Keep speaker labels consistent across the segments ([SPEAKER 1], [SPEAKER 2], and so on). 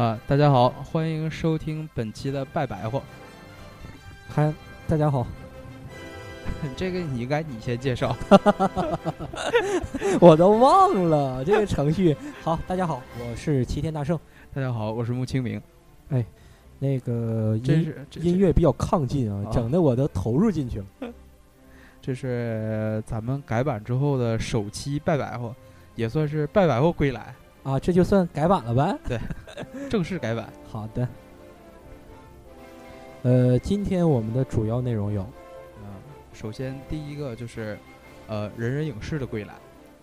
[SPEAKER 1] 啊，大家好，欢迎收听本期的拜白话。
[SPEAKER 2] 嗨，大家好，
[SPEAKER 1] 这个你应该你先介绍。
[SPEAKER 2] 我都忘了这个程序。好，大家好，我是齐天大圣。
[SPEAKER 1] 大家好，我是穆清明。
[SPEAKER 2] 哎那个音音乐比较亢进啊，
[SPEAKER 1] 啊
[SPEAKER 2] 整的我都投入进去了。
[SPEAKER 1] 这是咱们改版之后的首期拜白话，也算是拜白话归来，
[SPEAKER 2] 啊，这就算改版了呗。
[SPEAKER 1] 正式改版。
[SPEAKER 2] 好的。呃，今天我们的主要内容有
[SPEAKER 1] 嗯，首先第一个就是，呃，人人影视的归来。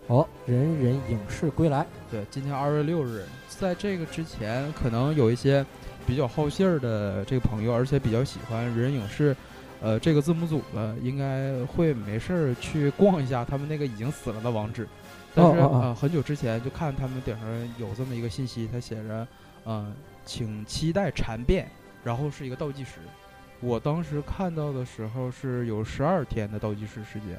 [SPEAKER 2] 哦，人人影视归来。
[SPEAKER 1] 对，今天二月六日，在这个之前，可能有一些比较好信儿的这个朋友，而且比较喜欢人人影视，呃，这个字幕组的，应该会没事儿去逛一下他们那个已经死了的网址。但是
[SPEAKER 2] 哦哦哦
[SPEAKER 1] 呃，很久之前就看他们顶上有这么一个信息，它写着，呃，请期待蝉变，然后是一个倒计时。我当时看到的时候是有十二天的倒计时时间，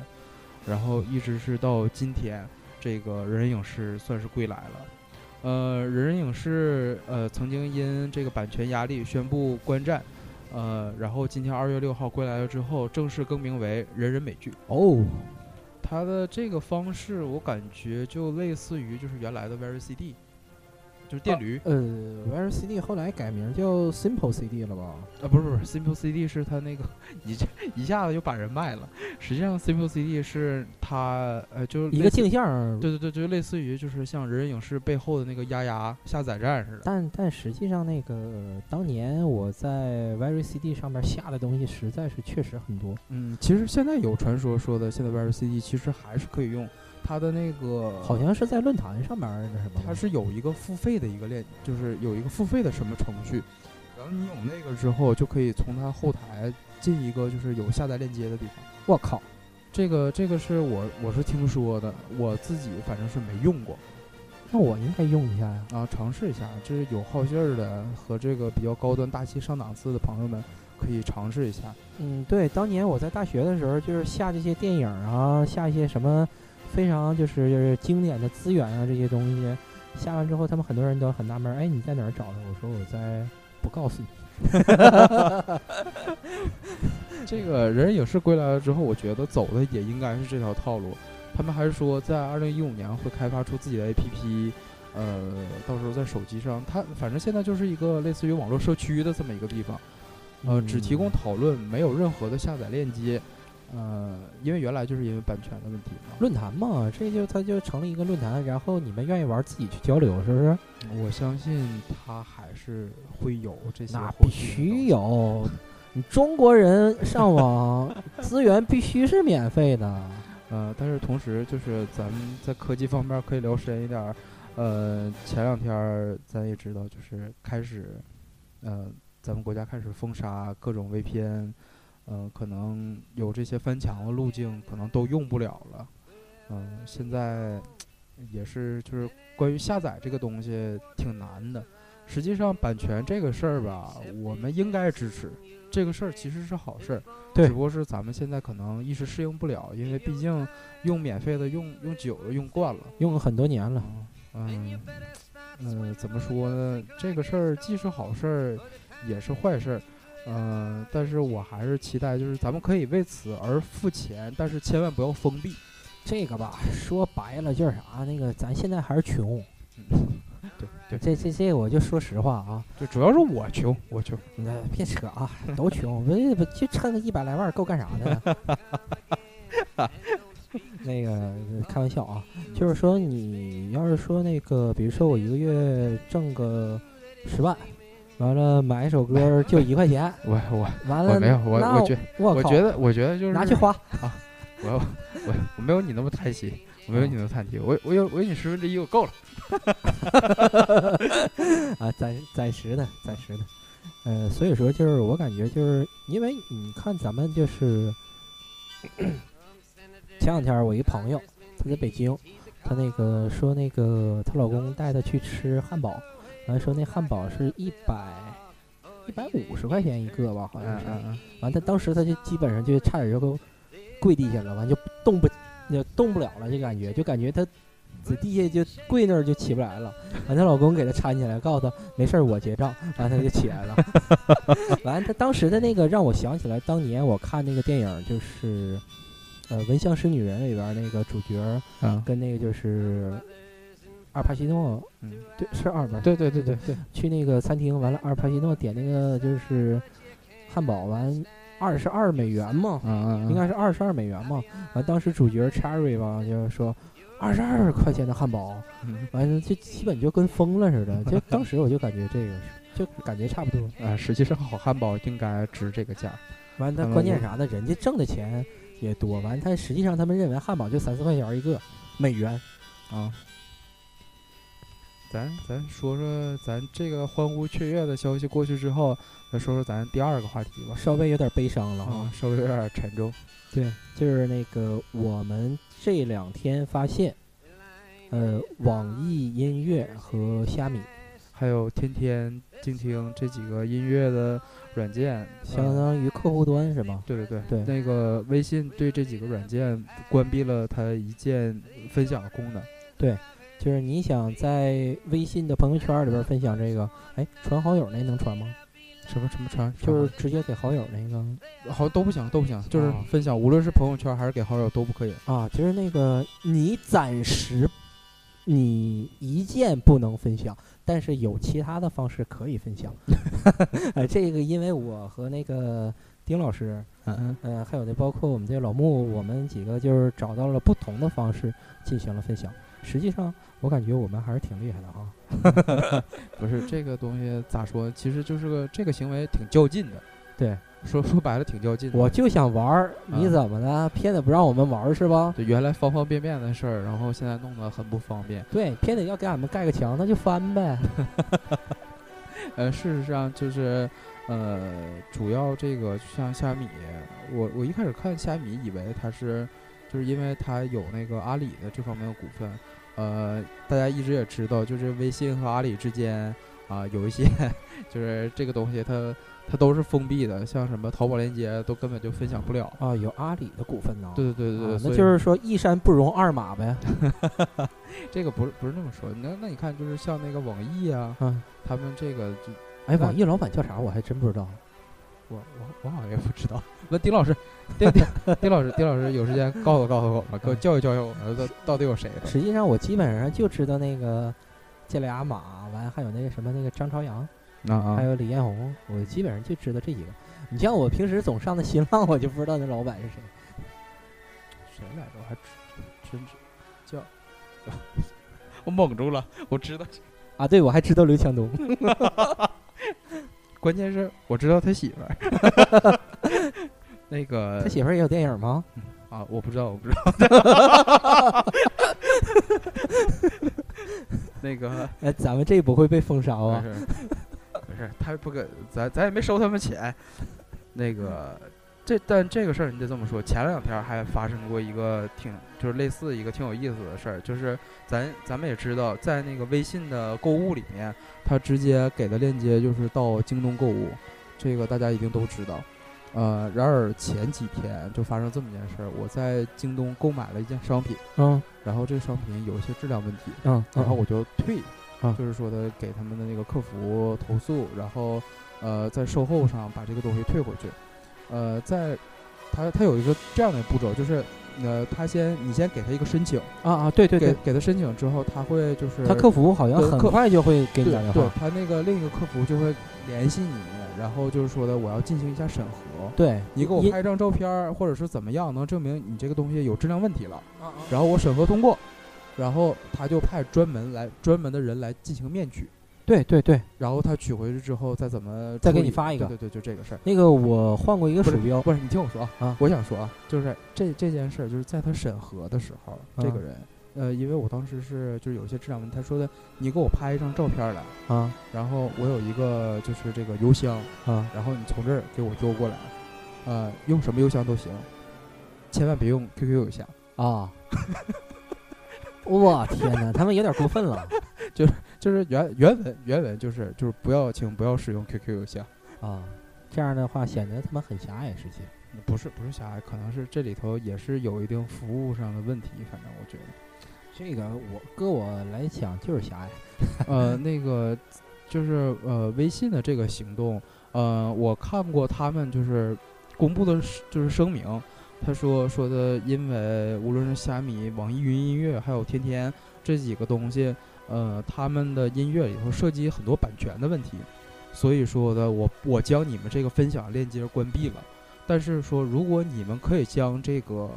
[SPEAKER 1] 然后一直是到今天，这个人人影视算是归来了。呃，人人影视呃曾经因这个版权压力宣布观战，呃，然后今天二月六号归来了之后，正式更名为人人美剧。
[SPEAKER 2] 哦，
[SPEAKER 1] 它的这个方式，我感觉就类似于就是原来的 Very CD，就是电驴
[SPEAKER 2] 呃，Very CD 后来改名叫 Simple CD 了吧？
[SPEAKER 1] 啊，不是不是，Simple CD 是它那个你这一下子就把人卖了。实际上，Simple CD 是它呃就是
[SPEAKER 2] 一个镜像。
[SPEAKER 1] 对对对，就类似于就是像人人影视背后的那个丫丫下载站似的。
[SPEAKER 2] 但但实际上，那个当年我在 Very CD 上面下的东西实在是确实很多。
[SPEAKER 1] 嗯，其实现在有传说说的，现在 Very CD 其实还是可以用它的那个，
[SPEAKER 2] 好像是在论坛上面儿那什么吗，
[SPEAKER 1] 它是有一个付费的一个链，就是有一个付费的什么程序，然后你有那个之后，就可以从它后台进一个就是有下载链接的地方。
[SPEAKER 2] 我靠，
[SPEAKER 1] 这个这个是我我是听说的，我自己反正是没用过
[SPEAKER 2] 那我应该用一下呀。
[SPEAKER 1] 啊，尝试一下。这是有好信儿的和这个比较高端大气上档次的朋友们可以尝试一下。
[SPEAKER 2] 嗯，对，当年我在大学的时候，就是下这些电影啊，下一些什么非常就是就是经典的资源啊这些东西，下完之后，他们很多人都很纳闷儿，哎，你在哪儿找的？我说我在，不告诉你。
[SPEAKER 1] 这个人人影视归来了之后，我觉得走的也应该是这条套路。他们还是说，在二零一五年会开发出自己的 APP，呃，到时候在手机上，它反正现在就是一个类似于网络社区的这么一个地方，呃，只提供
[SPEAKER 2] 嗯
[SPEAKER 1] 讨论，没有任何的下载链接。呃，因为原来就是因为版权的问题嘛。
[SPEAKER 2] 论坛嘛，这就它就成了一个论坛，然后你们愿意玩，自己去交流，是不是？
[SPEAKER 1] 我相信它还是会有这些
[SPEAKER 2] 那必须。有，你中国人上网资源必须是免费的。
[SPEAKER 1] 呃，但是同时就是咱们在科技方面可以聊深一点儿。呃，前两天儿咱也知道，就是开始，呃，咱们国家开始封杀各种 VPN，呃，可能有这些翻墙的路径，可能都用不了了。嗯、现在也是就是关于下载这个东西挺难的。实际上，版权这个事儿吧，我们应该支持。这个事儿其实是好事儿，
[SPEAKER 2] 对
[SPEAKER 1] 只不过是咱们现在可能一时适应不了，因为毕竟用免费的用用久了，用惯了。
[SPEAKER 2] 用了很多年了，
[SPEAKER 1] 嗯，呃，怎么说呢？这个事儿既是好事儿，也是坏事儿。嗯、但是我还是期待，就是咱们可以为此而付钱，但是千万不要封闭。
[SPEAKER 2] 这个吧，说白了就是啥，那个咱现在还是穷。
[SPEAKER 1] 对对，
[SPEAKER 2] 这这这，我就说实话啊，
[SPEAKER 1] 就主要是我穷，我穷。
[SPEAKER 2] 那别扯啊，都穷，不不就趁个一百来万够干啥的呢？那个开玩笑啊，就是说你要是说那个，比如说我一个月挣个十万，完了买一首歌就一块钱，
[SPEAKER 1] 我我
[SPEAKER 2] 完了
[SPEAKER 1] 我没有，我我觉
[SPEAKER 2] 我
[SPEAKER 1] 我觉得我觉得就是
[SPEAKER 2] 拿去花。
[SPEAKER 1] 啊，我我我没有你那么贪心，我没有你那么贪心，我我有我有你十分之一我够了。
[SPEAKER 2] 啊，暂暂时的，暂时的，呃，所以说就是我感觉就是因为你看咱们就是前两天我一朋友他在北京，她那个说那个她老公带她去吃汉堡，完说那汉堡是一百一百五十块钱一个吧，好像是。
[SPEAKER 1] 嗯嗯
[SPEAKER 2] 完，他当时他就基本上就差点就跪地下了，完就动不就动不了了，就感觉就感觉他在地下就跪那儿就起不来了，完她老公给她搀起来，告诉她没事儿我结账，完她就起来了。完她当时的那个让我想起来当年我看那个电影就是，呃《闻香识女人》里边儿那个主角儿
[SPEAKER 1] 啊，
[SPEAKER 2] 跟那个就是阿尔帕西诺，
[SPEAKER 1] 嗯，
[SPEAKER 2] 对，是阿尔吧？
[SPEAKER 1] 对对对对对，
[SPEAKER 2] 去那个餐厅，完了阿尔帕西诺点那个就是汉堡，完二十二美元嘛，
[SPEAKER 1] 嗯嗯，
[SPEAKER 2] 应该是二十二美元嘛。完当时主角 Cherry 吧，就是说二十二块钱的汉堡，
[SPEAKER 1] 嗯
[SPEAKER 2] 完了就基本就跟疯了似的。就 当时我就感觉这个是，就感觉差不多。
[SPEAKER 1] 啊，实际上好汉堡应该值这个价。
[SPEAKER 2] 完他关键啥呢？人家挣的钱也多，完他实际上他们认为汉堡就三四块钱一个美元。
[SPEAKER 1] 啊，咱咱说说咱这个欢呼雀跃的消息过去之后，再说说咱第二个话题吧。
[SPEAKER 2] 稍微有点悲伤了
[SPEAKER 1] 啊
[SPEAKER 2] 啊，，
[SPEAKER 1] 稍微有点沉重。
[SPEAKER 2] 对，就是那个我们这两天发现，呃，网易音乐和虾米
[SPEAKER 1] 还有天天静听这几个音乐的软件，
[SPEAKER 2] 相
[SPEAKER 1] 呃
[SPEAKER 2] 当于客户端是吧？
[SPEAKER 1] 对对对
[SPEAKER 2] 对
[SPEAKER 1] 那个微信对这几个软件关闭了它一键分享的功能。
[SPEAKER 2] 就是你想在微信的朋友圈里边分享这个，哎，传好友那能传吗？
[SPEAKER 1] 什么什么传，
[SPEAKER 2] 就是直接给好友那个
[SPEAKER 1] 好像都不行，都不行，就是
[SPEAKER 2] 啊
[SPEAKER 1] 分享，无论是朋友圈还是给好友都不可以。
[SPEAKER 2] 啊，就是那个你暂时你一键不能分享，但是有其他的方式可以分享。呃，这个因为我和那个丁老师，
[SPEAKER 1] 嗯
[SPEAKER 2] 呃，还有那包括我们这个老穆，我们几个就是找到了不同的方式进行了分享。实际上，我感觉我们还是挺厉害的啊。
[SPEAKER 1] 不是这个东西咋说？其实就是个这个行为挺较劲的。
[SPEAKER 2] 对，
[SPEAKER 1] 说说白了挺较劲的。
[SPEAKER 2] 我就想玩儿，你
[SPEAKER 1] 啊
[SPEAKER 2] 怎么的？偏得不让我们玩儿是吧？
[SPEAKER 1] 对原来方方便面的事儿，然后现在弄得很不方便。
[SPEAKER 2] 对，偏得要给俺们盖个墙，那就翻呗。
[SPEAKER 1] 呃，事实上就是，呃，主要这个就像虾米，我我一开始看虾米，以为它是，就是因为它有那个阿里的这方面的股份，呃，大家一直也知道，就是微信和阿里之间啊、有一些，就是这个东西它它都是封闭的，像什么淘宝链接都根本就分享不了。
[SPEAKER 2] 啊，有阿里的股份呢。
[SPEAKER 1] 对对对对
[SPEAKER 2] 那就是说一山不容二马呗。
[SPEAKER 1] 这个不是不是那么说，那那你看就是像那个网易啊，
[SPEAKER 2] 嗯，
[SPEAKER 1] 他们这个就
[SPEAKER 2] 哎，网易老板叫啥？我还真不知道。
[SPEAKER 1] 我我我好像也不知道。问丁老师，丁丁丁老师，丁老师有时间告诉告诉我们，给我教育教育我们，到到底有谁？
[SPEAKER 2] 实际上我基本上就知道那个这俩马，完还有那个什么那个张朝阳，
[SPEAKER 1] 啊啊，
[SPEAKER 2] 还有李彦宏，我基本上就知道这几个。你像我平时总上的新浪，我就不知道那老板是谁。
[SPEAKER 1] 谁来着？我还真真知叫，我蒙住了，我知道。
[SPEAKER 2] 啊，对，我还知道刘强东。
[SPEAKER 1] 关键是我知道他媳妇儿。那个
[SPEAKER 2] 他媳妇儿也有电影吗？
[SPEAKER 1] 啊，我不知道，我不知道。那个
[SPEAKER 2] 哎，咱们这不会被封杀吧？
[SPEAKER 1] 不是，不是，他不给咱，咱也没收他们钱。那个，这但这个事儿你得这么说，前两天还发生过一个挺就是类似一个挺有意思的事儿，就是咱咱们也知道，在那个微信的购物里面，它直接给的链接就是到京东购物，这个大家一定都知道。呃，然而前几天就发生这么件事儿，我在京东购买了一件商品，
[SPEAKER 2] 嗯
[SPEAKER 1] 然后这个商品有一些质量问题，
[SPEAKER 2] 嗯，
[SPEAKER 1] 然后我就退，
[SPEAKER 2] 啊
[SPEAKER 1] 就是说的给他们的那个客服投诉，然后呃在售后上把这个东西退回去，呃在他他有一个这样的步骤，就是呃他先你先给他一个申请，
[SPEAKER 2] 啊啊，对对对，
[SPEAKER 1] 给给他申请之后，他会就是
[SPEAKER 2] 他客服好像很快就会给你
[SPEAKER 1] 对对
[SPEAKER 2] 打电话。
[SPEAKER 1] 他那个另一个客服就会联系你，然后就是说的我要进行一下审核。
[SPEAKER 2] 对，
[SPEAKER 1] 你给我
[SPEAKER 2] 因
[SPEAKER 1] 拍张照片，或者是怎么样，能证明你这个东西有质量问题了，
[SPEAKER 2] 啊啊。
[SPEAKER 1] 然后我审核通过，然后他就派专门来专门的人来进行面取，
[SPEAKER 2] 对对对，
[SPEAKER 1] 然后他取回去之后再怎么
[SPEAKER 2] 再给你发一个
[SPEAKER 1] 对对对，就这个事儿。
[SPEAKER 2] 那个我换过一个鼠标，
[SPEAKER 1] 不是，你听我说啊，
[SPEAKER 2] 啊
[SPEAKER 1] 我想说啊，就是这这件事儿，就是在他审核的时候，这个
[SPEAKER 2] 啊
[SPEAKER 1] 人，呃，因为我当时是就是有一些质量问题，他说的你给我拍一张照片儿来，
[SPEAKER 2] 啊
[SPEAKER 1] 然后我有一个就是这个邮箱，
[SPEAKER 2] 啊
[SPEAKER 1] 然后你从这儿给我邮过来，呃，用什么邮箱都行，千万别用 QQ 邮箱。
[SPEAKER 2] 啊！我天哪，他们有点过分了
[SPEAKER 1] 就是就是原原文原文就是就是不要请不要使用 QQ 邮箱，
[SPEAKER 2] 啊！这样的话显得他们很狭隘，实际。
[SPEAKER 1] 不是不是狭隘，可能是这里头也是有一定服务上的问题，反正我觉得。
[SPEAKER 2] 这个我搁我来讲就是狭隘。
[SPEAKER 1] 呃，那个就是呃，微信的这个行动，呃，我看过他们就是公布的是就是声明，他说说的，因为无论是虾米、网易云音乐还有天天这几个东西，呃，他们的音乐里头涉及很多版权的问题，所以说的我我将你们这个分享链接关闭了。但是说，如果你们可以将这个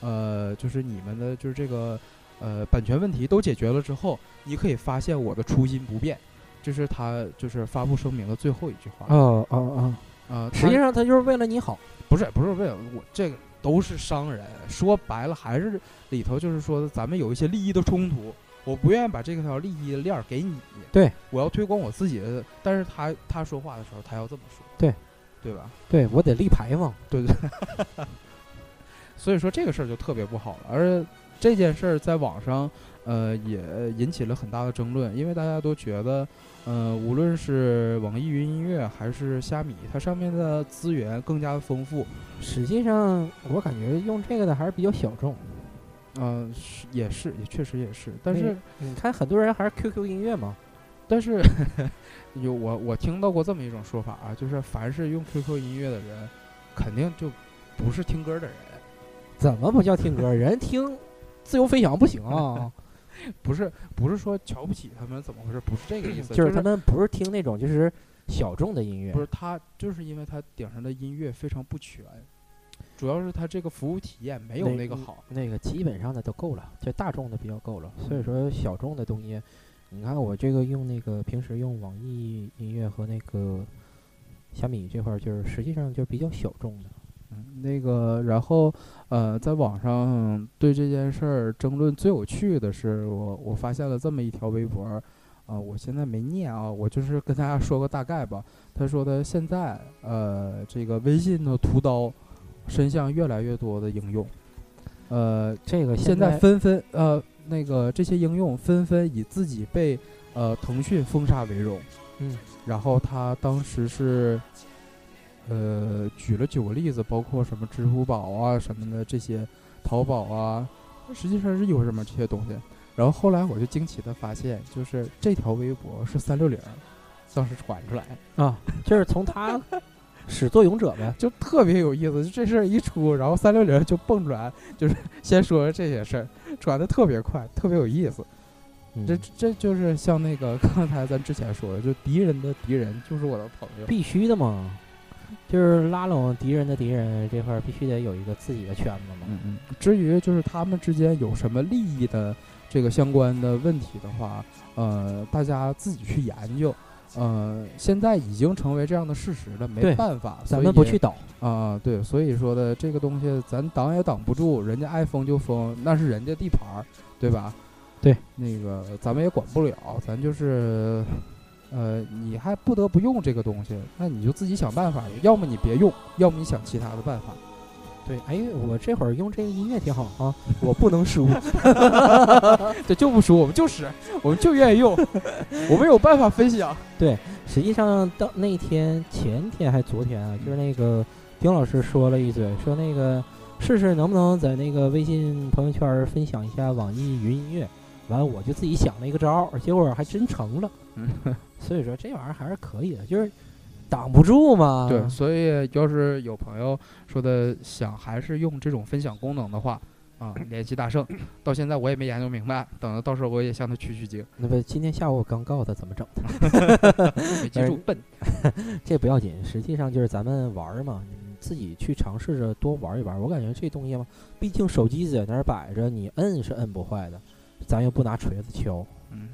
[SPEAKER 1] 呃，就是你们的就是这个呃版权问题都解决了之后，你可以发现我的初心不变。这是他就是发布声明的最后一句话。
[SPEAKER 2] 哦哦哦，
[SPEAKER 1] 呃，
[SPEAKER 2] 实际上他就是为了你好。
[SPEAKER 1] 不是不是为了我，这个都是商人。说白了，还是里头就是说咱们有一些利益的冲突。我不愿意把这条利益链儿给你。
[SPEAKER 2] 对，
[SPEAKER 1] 我要推广我自己的。但是他他说话的时候，他要这么说。
[SPEAKER 2] 对，
[SPEAKER 1] 对吧？
[SPEAKER 2] 对我得立牌坊。
[SPEAKER 1] 对 对。所以说这个事儿就特别不好了，而这件事儿在网上，呃，也引起了很大的争论，因为大家都觉得，呃，无论是网易云音乐还是虾米，它上面的资源更加的丰富。
[SPEAKER 2] 实际上，我感觉用这个的还是比较小众。
[SPEAKER 1] 嗯，是也是，也确实也是。但是
[SPEAKER 2] 你看，很多人还是 QQ 音乐嘛。
[SPEAKER 1] 但是 有我我听到过这么一种说法啊，就是凡是用 QQ 音乐的人，肯定就不是听歌的人。
[SPEAKER 2] 怎么不叫听歌？人听自由飞翔不行啊？
[SPEAKER 1] 不是不是说瞧不起他们怎么回事？不是这个意思，
[SPEAKER 2] 就是他们不是听那种就是小众的音乐。
[SPEAKER 1] 不是他，就是因为他顶上的音乐非常不全，主要是他这个服务体验没有那个好。
[SPEAKER 2] 那个基本上的都够了，就大众的比较够了。所以说小众的东西，你看我这个用那个平时用网易音乐和那个小米这块儿，就是实际上就是比较小众的。
[SPEAKER 1] 嗯，那个，然后，呃，在网上对这件事儿争论最有趣的是，我我发现了这么一条微博，啊，我现在没念啊，我就是跟大家说个大概吧。他说的现在，呃，这个微信的屠刀伸向越来越多的应用，呃，
[SPEAKER 2] 这个
[SPEAKER 1] 现在纷纷，呃，那个这些应用纷纷以自己被呃腾讯封杀为荣，
[SPEAKER 2] 嗯，
[SPEAKER 1] 然后他当时是。呃，举了九个例子，包括什么支付宝啊什么的这些，淘宝啊，实际上是有什么这些东西。然后后来我就惊奇的发现，就是这条微博是三六零当时传出来
[SPEAKER 2] 啊，就是从他始作俑者呗，
[SPEAKER 1] 就特别有意思。就这事儿一出，然后三六零就蹦出来，就是 先说这些事儿，传的特别快，特别有意思。这这就是像那个 刚才咱之前说的，就敌人的敌人就是我的朋友，
[SPEAKER 2] 必须的嘛。就是拉拢敌人的敌人这块必须得有一个自己的圈子嘛。
[SPEAKER 1] 嗯嗯。至于就是他们之间有什么利益的这个相关的问题的话，呃，大家自己去研究。呃，现在已经成为这样的事实了，没办法，
[SPEAKER 2] 咱们不去挡
[SPEAKER 1] 啊。对，所以说的这个东西咱挡也挡不住，人家爱封就封，那是人家地盘儿，对吧？
[SPEAKER 2] 对，
[SPEAKER 1] 那个咱们也管不了，咱就是。呃，你还不得不用这个东西，那你就自己想办法，要么你别用，要么你想其他的办法。
[SPEAKER 2] 对，哎，我这会儿用这个音乐挺好啊，我不能输，
[SPEAKER 1] 对就不输，我们就使，我们就愿意用，我们有办法分享。
[SPEAKER 2] 对，实际上到那天前天还昨天啊，就是那个丁老师说了一嘴，说那个试试能不能在那个微信朋友圈分享一下网易云音乐。完了，我就自己想了一个招儿，结果还真成了。所以说这玩意儿还是可以的，就是挡不住嘛。
[SPEAKER 1] 对，所以要是有朋友说的想还是用这种分享功能的话，啊，联系大圣。到现在我也没研究明白，等到到时候我也向他取取经。
[SPEAKER 2] 那不今天下午我刚告诉他怎么整的，
[SPEAKER 1] 没记住，笨。
[SPEAKER 2] 这不要紧，实际上就是咱们玩儿嘛，你自己去尝试着多玩一玩。我感觉这东西嘛，毕竟手机在那儿摆着，你摁是摁不坏的。咱又不拿锤子敲，
[SPEAKER 1] 嗯，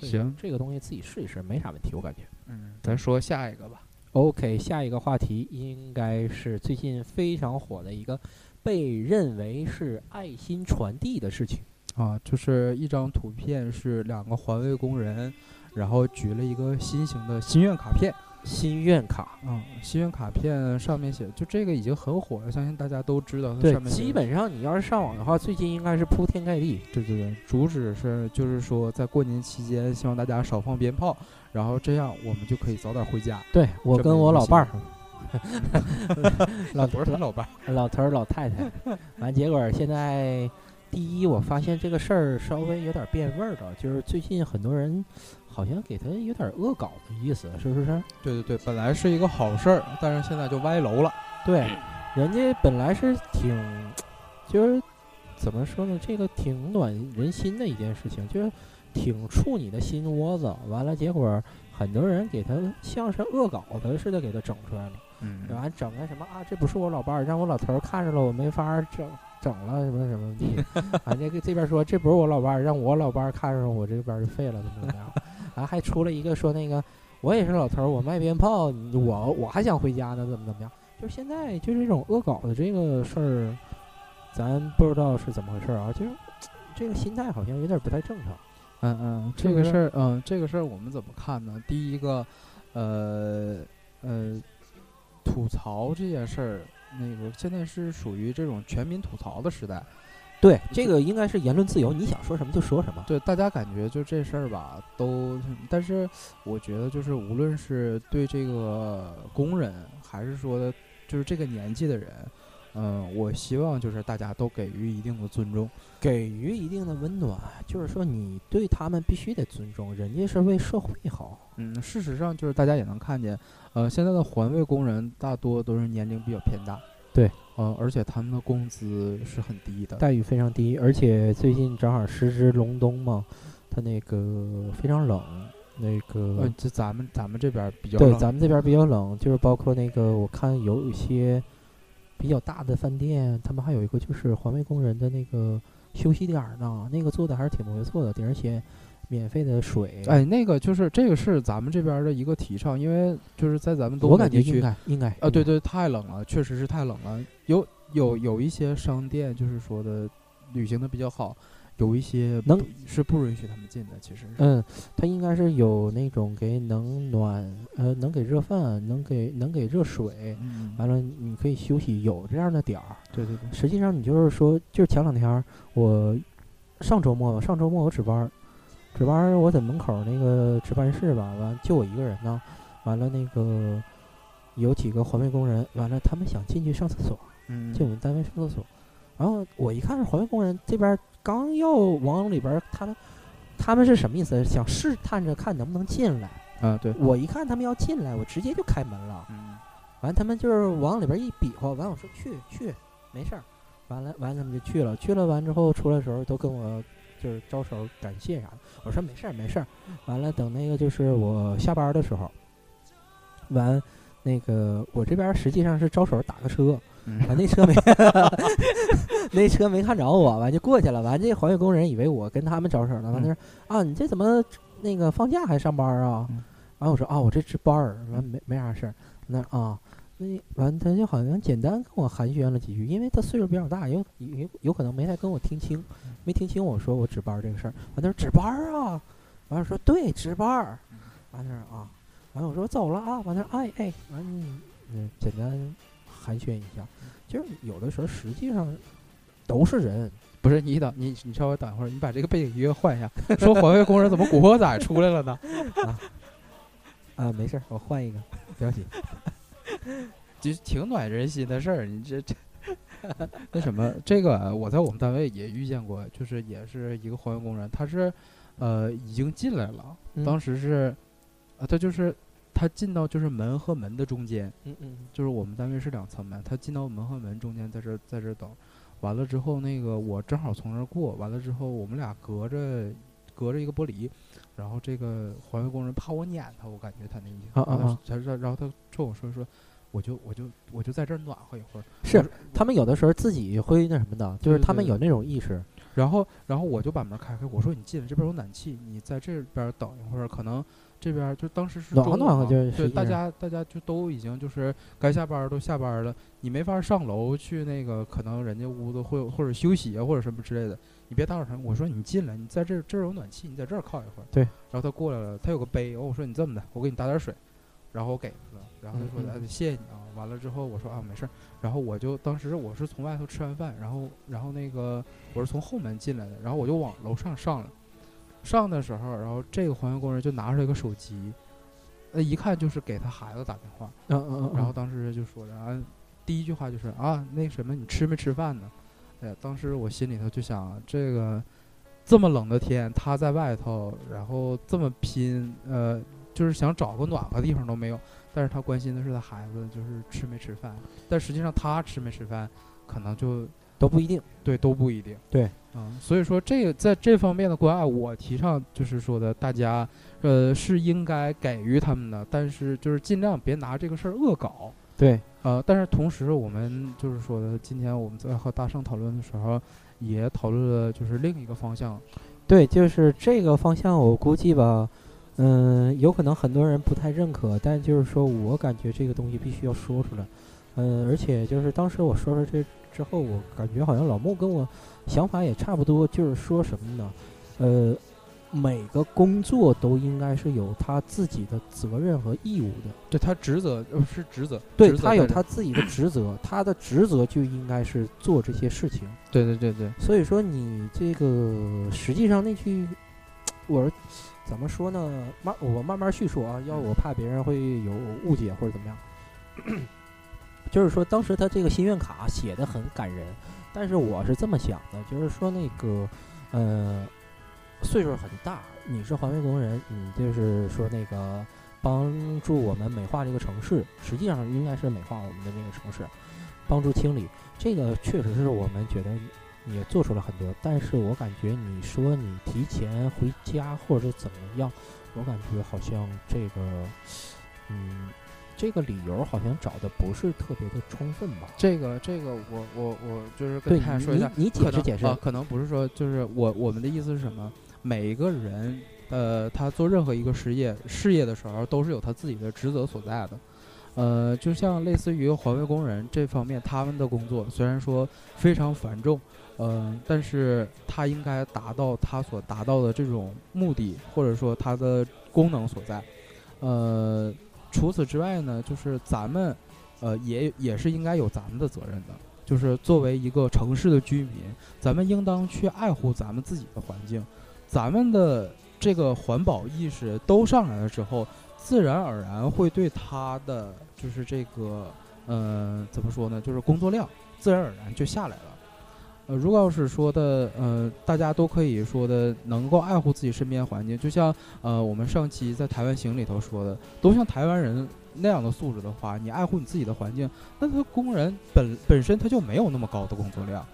[SPEAKER 1] 行，
[SPEAKER 2] 这个东西自己试一试没啥问题，我感觉。
[SPEAKER 1] 嗯，咱说下一个吧。
[SPEAKER 2] OK，下一个话题应该是最近非常火的一个，被认为是爱心传递的事情
[SPEAKER 1] 啊，就是一张图片是两个环卫工人，然后举了一个心形的心愿卡片。
[SPEAKER 2] 心愿卡
[SPEAKER 1] 啊，心愿卡片上面写，就这个已经很火了，相信大家都知道。
[SPEAKER 2] 对，基本上你要是上网的话，最近应该是铺天盖地。
[SPEAKER 1] 对对对，主旨是就是说，在过年期间，希望大家少放鞭炮，然后这样我们就可以早点回家。
[SPEAKER 2] 对我跟我老伴儿，
[SPEAKER 1] 老头儿他老伴
[SPEAKER 2] 儿，老头儿老太太，完结果现在。第一，我发现这个事儿稍微有点变味儿了，就是最近很多人好像给他有点恶搞的意思，是不是？
[SPEAKER 1] 对对对，本来是一个好事儿，但是现在就歪楼了。
[SPEAKER 2] 对，人家本来是挺，就是怎么说呢，这个挺暖人心的一件事情，就是挺触你的心窝子。完了，结果很多人给他像是恶搞的似的给他整出来了。
[SPEAKER 1] 嗯
[SPEAKER 2] 完整个什么啊，这不是我老伴儿，让我老头儿看着了，我没法儿整整了什么什么的。啊，这个这边说这不是我老伴儿，让我老伴儿看着我这边儿就废了，怎么怎么样？啊，还出了一个说那个我也是老头儿，我卖鞭炮，我我还想回家呢，怎么怎么样？就是现在就是这种恶搞的这个事儿，咱不知道是怎么回事儿啊，就是这个心态好像有点不太正常。
[SPEAKER 1] 嗯嗯，这个事儿，嗯，这个事儿我们怎么看呢？第一个，呃呃，吐槽这件事儿，那个现在是属于这种全民吐槽的时代。
[SPEAKER 2] 对，这个应该是言论自由，你想说什么就说什么。
[SPEAKER 1] 对，大家感觉就这事儿吧，都，但是我觉得就是无论是对这个工人，还是说的，就是这个年纪的人，嗯、我希望就是大家都给予一定的尊重。
[SPEAKER 2] 给予一定的温暖，就是说你对他们必须得尊重，人家是为社会好。
[SPEAKER 1] 嗯，事实上就是大家也能看见，呃，现在的环卫工人大多都是年龄比较偏大，
[SPEAKER 2] 对，
[SPEAKER 1] 呃，而且他们的工资是很低的。
[SPEAKER 2] 待遇非常低，而且最近正好时值隆冬嘛，他那个非常冷，那个、
[SPEAKER 1] 呃，这咱们咱们这边儿比较
[SPEAKER 2] 对咱们这边比较冷，就是包括那个我看有一些比较大的饭店，他们还有一个就是环卫工人的那个休息点儿呢，那个做的还是挺不错的，而且免费的水，
[SPEAKER 1] 哎，那个就是这个是咱们这边儿的一个提倡，因为就是在咱们东
[SPEAKER 2] 我
[SPEAKER 1] 北地区
[SPEAKER 2] 感觉应该应该
[SPEAKER 1] 啊，对，对，太冷了，确实是太冷了。有有有一些商店就是说的旅行的比较好，有一些
[SPEAKER 2] 能
[SPEAKER 1] 是不允许他们进的，其实。
[SPEAKER 2] 嗯，他应该是有那种给能暖，呃，能给热饭，能给能给热水，
[SPEAKER 1] 嗯，
[SPEAKER 2] 完了你可以休息，有这样的点儿。
[SPEAKER 1] 对对对，
[SPEAKER 2] 实际上你就是说，就是前两天儿我上周末，上周末我值班儿，值班我在门口那个值班室吧，完就我一个人呢，完了那个有几个环卫工人，完了他们想进去上厕所，
[SPEAKER 1] 嗯，
[SPEAKER 2] 进我们单位上厕所，然后我一看是环卫工人这边刚要往里边，他们他们是什么意思？想试探着看能不能进来。
[SPEAKER 1] 啊，对，
[SPEAKER 2] 我一看他们要进来，我直接就开门了。
[SPEAKER 1] 嗯
[SPEAKER 2] 完，他们就是往里边一比划，完我说去去，没事儿。完了完了，他们就去了。去了完之后出来的时候都跟我就是招手感谢啥的。我说没事儿没事儿。完了等那个就是我下班的时候，完那个我这边实际上是招手打个车，
[SPEAKER 1] 嗯
[SPEAKER 2] 完那车没 那车没看着我，完就过去了。完这环卫工人以为我跟他们招手呢，完他说啊你这怎么那个放假还上班啊
[SPEAKER 1] 嗯？
[SPEAKER 2] 完我说啊我这值班儿，完没没啥事儿。那啊，那完他就好像简单跟我寒暄了几句，因为他岁数比较大，有有有可能没太跟我听清，没听清我说我值班儿这个事儿。完他说值班儿啊，完了说对值班儿，完他说啊，完了我说走了啊，完他说哎哎，完嗯嗯简单寒暄一下，就是有的时候实际上都是人，
[SPEAKER 1] 不是你等你你稍微等一会儿，你把这个背景音乐换一下。说环卫工人怎么古惑仔出来了呢？
[SPEAKER 2] 啊没事儿，我换一个，不要紧。
[SPEAKER 1] 其实挺暖人心的事儿，你这这 那什么，这个我在我们单位也遇见过，就是也是一个环卫工人，他是呃已经进来了，当时是啊，他就是他进到就是门和门的中间，
[SPEAKER 2] 嗯嗯
[SPEAKER 1] 就是我们单位是两层门，他进到门和门中间，在这儿在这儿等，完了之后那个我正好从那儿过，完了之后我们俩隔着隔着一个玻璃，然后这个环卫工人怕我撵他，我感觉他那意思，
[SPEAKER 2] 啊啊。啊
[SPEAKER 1] 他然然后他冲我说说，我就我就我就在这儿暖和一会儿，
[SPEAKER 2] 是他们有的时候自己会那什么的，就是他们有那种意识。
[SPEAKER 1] 然后然后我就把门开开，我说你进来这边有暖气，你在这边等一会儿，可能这边就当时是
[SPEAKER 2] 暖和
[SPEAKER 1] 中午嘛
[SPEAKER 2] 暖和就是
[SPEAKER 1] 对大家大家就都已经就是该下班儿都下班儿了，你没法上楼去那个可能人家屋子会或者休息啊或者什么之类的，你别打扰他。我说你进来，你在这儿这儿有暖气，你在这儿靠一会儿。
[SPEAKER 2] 对。
[SPEAKER 1] 然后他过来了，他有个杯，我说你这么的，我给你打点水，然后我给他了，然后他说
[SPEAKER 2] 嗯嗯
[SPEAKER 1] 哎谢谢你啊，完了之后我说啊没事儿，然后我就当时我是从外头吃完饭，然后然后那个我是从后门进来的，然后我就往楼上上了，上的时候，然后这个环卫工人就拿出来一个手机，呃一看就是给他孩子打电话，
[SPEAKER 2] 嗯嗯嗯。
[SPEAKER 1] 然后当时就说的啊，第一句话就是啊那什么你吃没吃饭呢？哎呀，当时我心里头就想，这个这么冷的天，他在外头，然后这么拼，呃，就是想找个暖和地方都没有。但是他关心的是他孩子，就是吃没吃饭。但实际上他吃没吃饭，可能就
[SPEAKER 2] 都不一定。
[SPEAKER 1] 对，都不一定。
[SPEAKER 2] 对，
[SPEAKER 1] 嗯，所以说这个在这方面的关爱，我提倡就是说的，大家呃是应该给予他们的，但是就是尽量别拿这个事儿恶搞。
[SPEAKER 2] 对，
[SPEAKER 1] 呃，但是同时我们就是说的，今天我们在和大圣讨论的时候，也讨论了就是另一个方向。
[SPEAKER 2] 对，就是这个方向，我估计吧，嗯，有可能很多人不太认可，但就是说我感觉这个东西必须要说出来。嗯，而且就是当时我说了这之后，我感觉好像老穆跟我想法也差不多，就是说什么呢？呃。每个工作都应该是有他自己的责任和义务的，
[SPEAKER 1] 对他职责呃是职责，
[SPEAKER 2] 对他有他自己的职责，他的职责就应该是做这些事情。
[SPEAKER 1] 对对对对，
[SPEAKER 2] 所以说你这个实际上那句，我说怎么说呢？慢我慢慢叙述啊，要我怕别人会有误解或者怎么样。就是说当时他这个心愿卡写的很感人，但是我是这么想的，就是说那个呃。岁数很大，你是环卫工人，你就是说那个帮助我们美化这个城市，实际上应该是美化我们的这个城市，帮助清理，这个确实是我们觉得也做出了很多。但是我感觉你说你提前回家或者怎么样，我感觉好像这个，嗯，这个理由好像找的不是特别的充分吧？
[SPEAKER 1] 这个这个，我我我就是跟大家说一下，
[SPEAKER 2] 你解释解释，
[SPEAKER 1] 可能不是说就是我我们的意思是什么？每一个人，呃，他做任何一个事业事业的时候，都是有他自己的职责所在的。呃，就像类似于环卫工人这方面，他们的工作虽然说非常繁重，嗯，但是他应该达到他所达到的这种目的，或者说他的功能所在。呃，除此之外呢，就是咱们，呃，也也是应该有咱们的责任的。就是作为一个城市的居民，咱们应当去爱护咱们自己的环境。咱们的这个环保意识都上来了之后，自然而然会对他的就是这个，嗯，怎么说呢？就是工作量自然而然就下来了。呃，如果要是说的，呃，大家都可以说的能够爱护自己身边环境，就像呃我们上期在台湾行里头说的，都像台湾人那样的素质的话，你爱护你自己的环境，那他工人本本身他就没有那么高的工作量，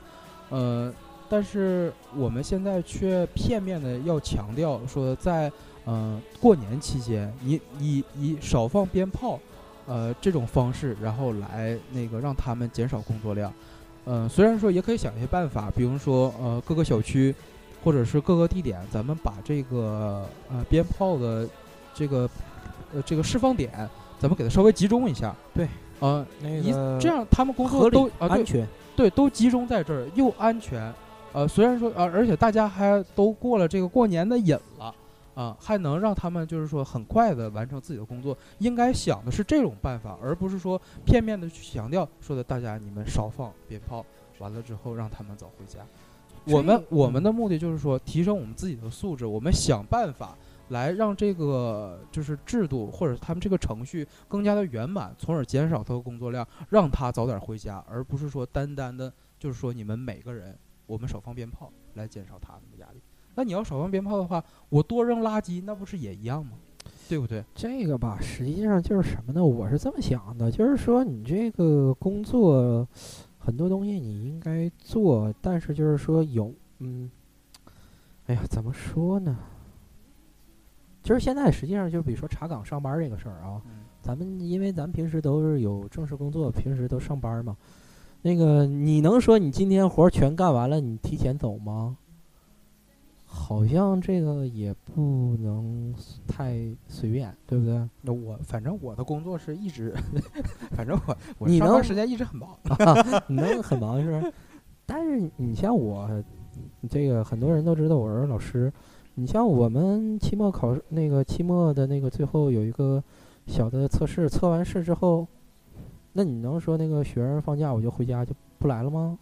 [SPEAKER 1] 呃。但是我们现在却片面的要强调说，在嗯过年期间，你以以少放鞭炮，呃这种方式，然后来那个让他们减少工作量。嗯，虽然说也可以想一些办法，比如说呃各个小区或者是各个地点，咱们把这个呃鞭炮的这个呃这个释放点，咱们给它稍微集中一下。
[SPEAKER 2] 对，
[SPEAKER 1] 呃，
[SPEAKER 2] 那个
[SPEAKER 1] 这样他们工作都
[SPEAKER 2] 安全，
[SPEAKER 1] 对，都集中在这儿，又安全。呃，虽然说呃，而且大家还都过了这个过年的瘾了，啊，还能让他们就是说很快的完成自己的工作，应该想的是这种办法，而不是说片面的去强调说的大家你们少放鞭炮，完了之后让他们早回家。我们我们的目的就是说提升我们自己的素质，我们想办法来让这个就是制度或者他们这个程序更加的圆满，从而减少他的工作量，让他早点回家，而不是说单单的就是说你们每个人。我们少放鞭炮来减少他们。那你要少放鞭炮的话，我多扔垃圾，那不是也一样吗？对不对？
[SPEAKER 2] 这个吧，实际上就是什么呢？我是这么想的，就是说你这个工作很多东西你应该做，但是就是说有，嗯，哎呀，怎么说呢？就是现在实际上就比如说查岗上班这个事儿啊，咱们因为咱平时都是有正式工作，平时都上班嘛。那个，你能说你今天活全干完了，你提前走吗？好像这个也不能太随便，对不对？
[SPEAKER 1] 那我反正我的工作是一直，反正我我
[SPEAKER 2] 上
[SPEAKER 1] 班时间一直很忙，
[SPEAKER 2] 你能很忙是吧？但是你像我，这个很多人都知道我是老师。你像我们期末考试那个期末的那个最后有一个小的测试，测完试之后。那你能说那个学生放假我就回家就不来了吗？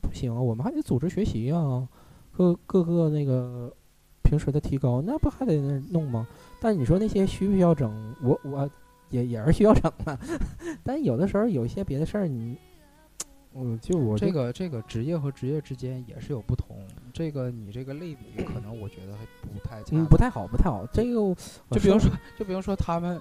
[SPEAKER 2] 不行啊，我们还得组织学习啊，各各个那个平时的提高，那不还得那弄吗？但你说那些需不需要整？我我也也是需要整的，但有的时候有一些别的事儿，你我就我
[SPEAKER 1] 这个这个职业和职业之间也是有不同，这个你这个类比可能我觉得还不太恰
[SPEAKER 2] 嗯不太好，不太好。这个
[SPEAKER 1] 就比如说，就比如说他们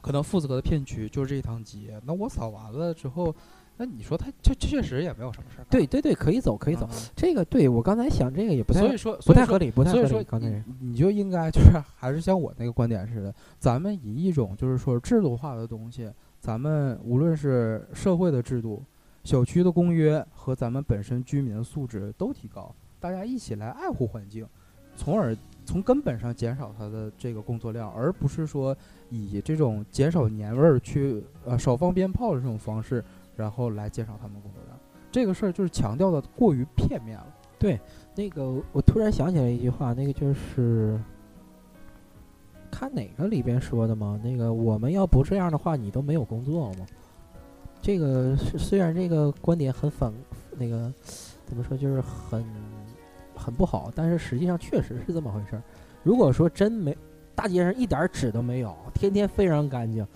[SPEAKER 1] 可能负责的片区就是这一趟街，那我扫完了之后，那你说他这确实也没有什么事儿。
[SPEAKER 2] 对对对，可以走可以走。
[SPEAKER 1] 啊
[SPEAKER 2] 这个对我刚才想这个也不太
[SPEAKER 1] 所以说
[SPEAKER 2] 不太合理，不太合理。
[SPEAKER 1] 所以说
[SPEAKER 2] 刚才
[SPEAKER 1] 你你就应该就是 还是像我那个观点似的，咱们以一种就是说制度化的东西，咱们无论是社会的制度、小区的公约和咱们本身居民的素质都提高，大家一起来爱护环境，从而从根本上减少它的这个工作量，而不是说以这种减少年味儿去呃少放鞭炮的这种方式，然后来介绍他们工作量。这个事儿就是强调的过于片面了。
[SPEAKER 2] 对那个我突然想起来一句话，那个就是看哪个里边说的吗？那个我们要不这样的话，你都没有工作吗？这个虽然这个观点很反，那个怎么说就是很很不好，但是实际上确实是这么回事儿。如果说真没大街上一点纸都没有，天天非常干净，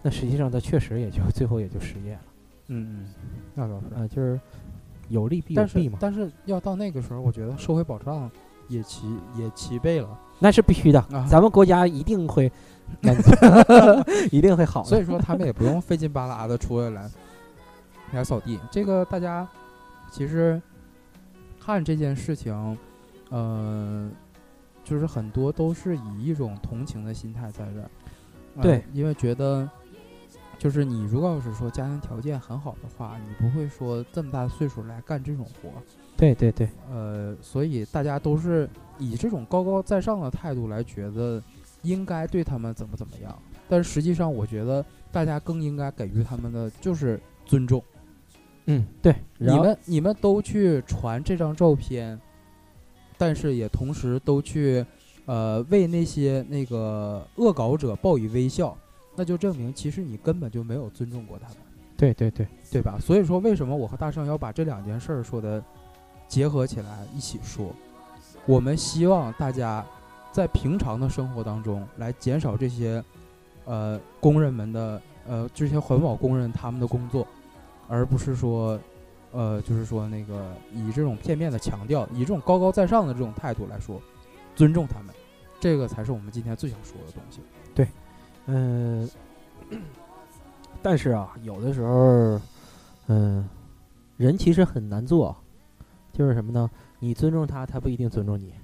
[SPEAKER 2] 那实际上他确实也就最后也就失业了。
[SPEAKER 1] 嗯嗯，那倒是。
[SPEAKER 2] 啊、就是有利必有
[SPEAKER 1] 但
[SPEAKER 2] 弊嘛，
[SPEAKER 1] 是但是要到那个时候，我觉得社会保障也齐也齐备了。
[SPEAKER 2] 那是必须的。
[SPEAKER 1] 啊
[SPEAKER 2] 咱们国家一定会 一定会好的。
[SPEAKER 1] 所以说他们也不用费劲巴拉的出来来来扫地。这个大家其实看这件事情，呃，就是很多都是以一种同情的心态在这儿。呃
[SPEAKER 2] 对
[SPEAKER 1] 因为觉得就是你如果要是说家庭条件很好的话，你不会说这么大岁数来干这种活。
[SPEAKER 2] 对对对，
[SPEAKER 1] 呃，所以大家都是以这种高高在上的态度来觉得应该对他们怎么怎么样，但是实际上我觉得大家更应该给予他们的就是尊重。
[SPEAKER 2] 嗯对。
[SPEAKER 1] 你们你们都去传这张照片，但是也同时都去呃为那些那个恶搞者报以微笑，那就证明其实你根本就没有尊重过他们。
[SPEAKER 2] 对对对，
[SPEAKER 1] 对吧？所以说，为什么我和大圣要把这两件事儿说的结合起来一起说？我们希望大家在平常的生活当中来减少这些呃工人们的呃这些环保工人他们的工作，而不是说呃就是说那个以这种片面的强调，以这种高高在上的这种态度来说，尊重他们，这个才是我们今天最想说的东西。
[SPEAKER 2] 嗯、但是啊，有的时候，嗯、人其实很难做，就是什么呢？你尊重他，他不一定尊重你，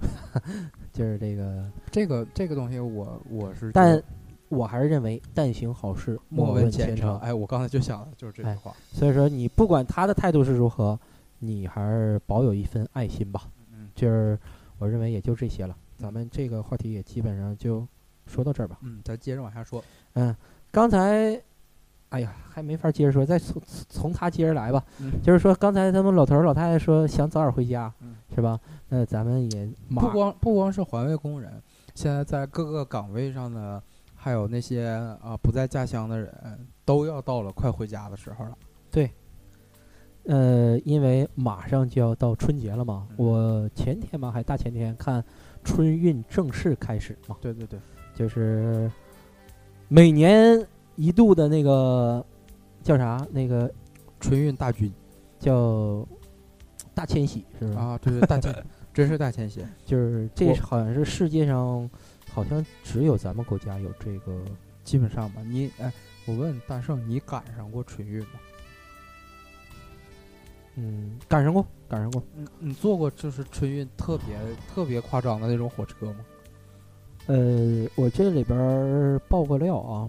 [SPEAKER 2] 就是这个。
[SPEAKER 1] 这个这个东西我我是
[SPEAKER 2] 但我还是认为，但行好事，
[SPEAKER 1] 莫
[SPEAKER 2] 问
[SPEAKER 1] 前
[SPEAKER 2] 程。
[SPEAKER 1] 哎，我刚才就想的就是这句
[SPEAKER 2] 哎
[SPEAKER 1] 话。
[SPEAKER 2] 所以说，你不管他的态度是如何，你还是保有一份爱心吧。
[SPEAKER 1] 嗯
[SPEAKER 2] 就是我认为也就这些了，咱们这个话题也基本上就说到这儿吧。
[SPEAKER 1] 嗯，咱接着往下说。
[SPEAKER 2] 嗯，刚才，哎呀，还没法接着说，再从从他接着来吧。
[SPEAKER 1] 嗯
[SPEAKER 2] 就是说，刚才他们老头儿老太太说想早点回家，
[SPEAKER 1] 嗯
[SPEAKER 2] 是吧？那咱们也马
[SPEAKER 1] 不光不光是环卫工人，现在在各个岗位上的，还有那些啊、不在家乡的人，都要到了快回家的时候了。
[SPEAKER 2] 对呃，因为马上就要到春节了嘛，
[SPEAKER 1] 嗯
[SPEAKER 2] 我前天嘛还大前天看春运正式开始嘛，
[SPEAKER 1] 对对对，
[SPEAKER 2] 就是每年一度的那个叫啥？那个
[SPEAKER 1] 春运大军
[SPEAKER 2] 叫大迁徙，是不是？
[SPEAKER 1] 啊，对对大迁，真是大迁徙。
[SPEAKER 2] 就是这是好像是世界上好像只有咱们国家有这个。
[SPEAKER 1] 基本上吧，你哎，我问大圣，你赶上过春运吗？
[SPEAKER 2] 嗯，赶上过，赶上过。
[SPEAKER 1] 你你坐过就是春运特别特别夸张的那种火车吗？
[SPEAKER 2] 呃，我这里边儿爆个料啊，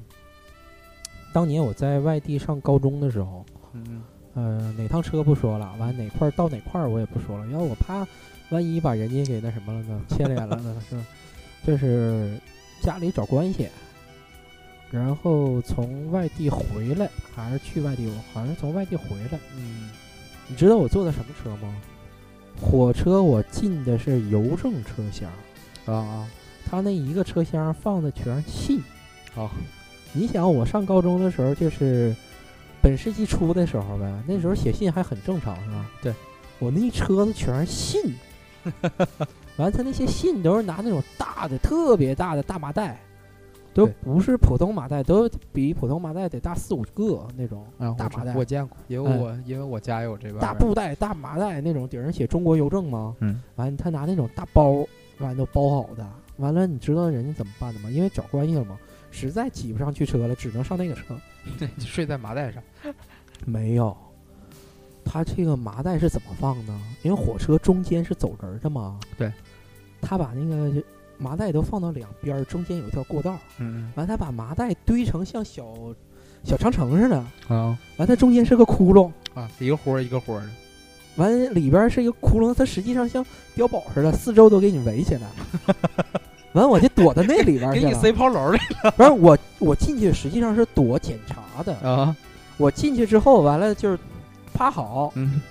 [SPEAKER 2] 当年我在外地上高中的时候，
[SPEAKER 1] 嗯
[SPEAKER 2] 呃，哪趟车不说了，完哪块儿到哪块儿我也不说了，因为我怕万一把人家给那什么了呢，牵连了呢，是吧？就是家里找关系，然后从外地回来，还是去外地，我好像是从外地回来。
[SPEAKER 1] 嗯
[SPEAKER 2] 你知道我坐的什么车吗？火车我进的是邮政车厢，
[SPEAKER 1] 啊啊
[SPEAKER 2] 他那一个车厢放的全是信。
[SPEAKER 1] 好，
[SPEAKER 2] 你想我上高中的时候，就是本世纪初的时候呗，那时候写信还很正常，是吧？
[SPEAKER 1] 对，
[SPEAKER 2] 我那一车子全是信，完他那些信都是拿那种大的、特别大的大麻袋，都不是普通麻袋，都比普通麻袋得大四五个那种大麻袋
[SPEAKER 1] 我见过，因为
[SPEAKER 2] 哎
[SPEAKER 1] 我因为我家有这个
[SPEAKER 2] 大布袋、大麻袋那种，顶上写中国邮政吗？
[SPEAKER 1] 嗯，
[SPEAKER 2] 完他拿那种大包，完都包好的。完了，你知道人家怎么办的吗？因为找关系了嘛，实在挤不上去车了，只能上那个车。
[SPEAKER 1] 就 睡在麻袋上。
[SPEAKER 2] 没有，他这个麻袋是怎么放呢？因为火车中间是走人儿的嘛。
[SPEAKER 1] 对，
[SPEAKER 2] 他把那个麻袋都放到两边，中间有一条过道嗯。
[SPEAKER 1] 嗯
[SPEAKER 2] 完，他把麻袋堆成像小小长城似的。
[SPEAKER 1] 啊
[SPEAKER 2] 完，它中间是个窟窿，
[SPEAKER 1] 啊，一个活儿一个活儿的。
[SPEAKER 2] 完里边是一个窟窿，它实际上像碉堡似的，四周都给你围起来了。完，我就躲到那里边儿去了。
[SPEAKER 1] 给你塞炮楼里
[SPEAKER 2] 不是我，我进去实际上是躲检查的。
[SPEAKER 1] 啊。
[SPEAKER 2] 我进去之后，完了就是趴好，
[SPEAKER 1] 嗯，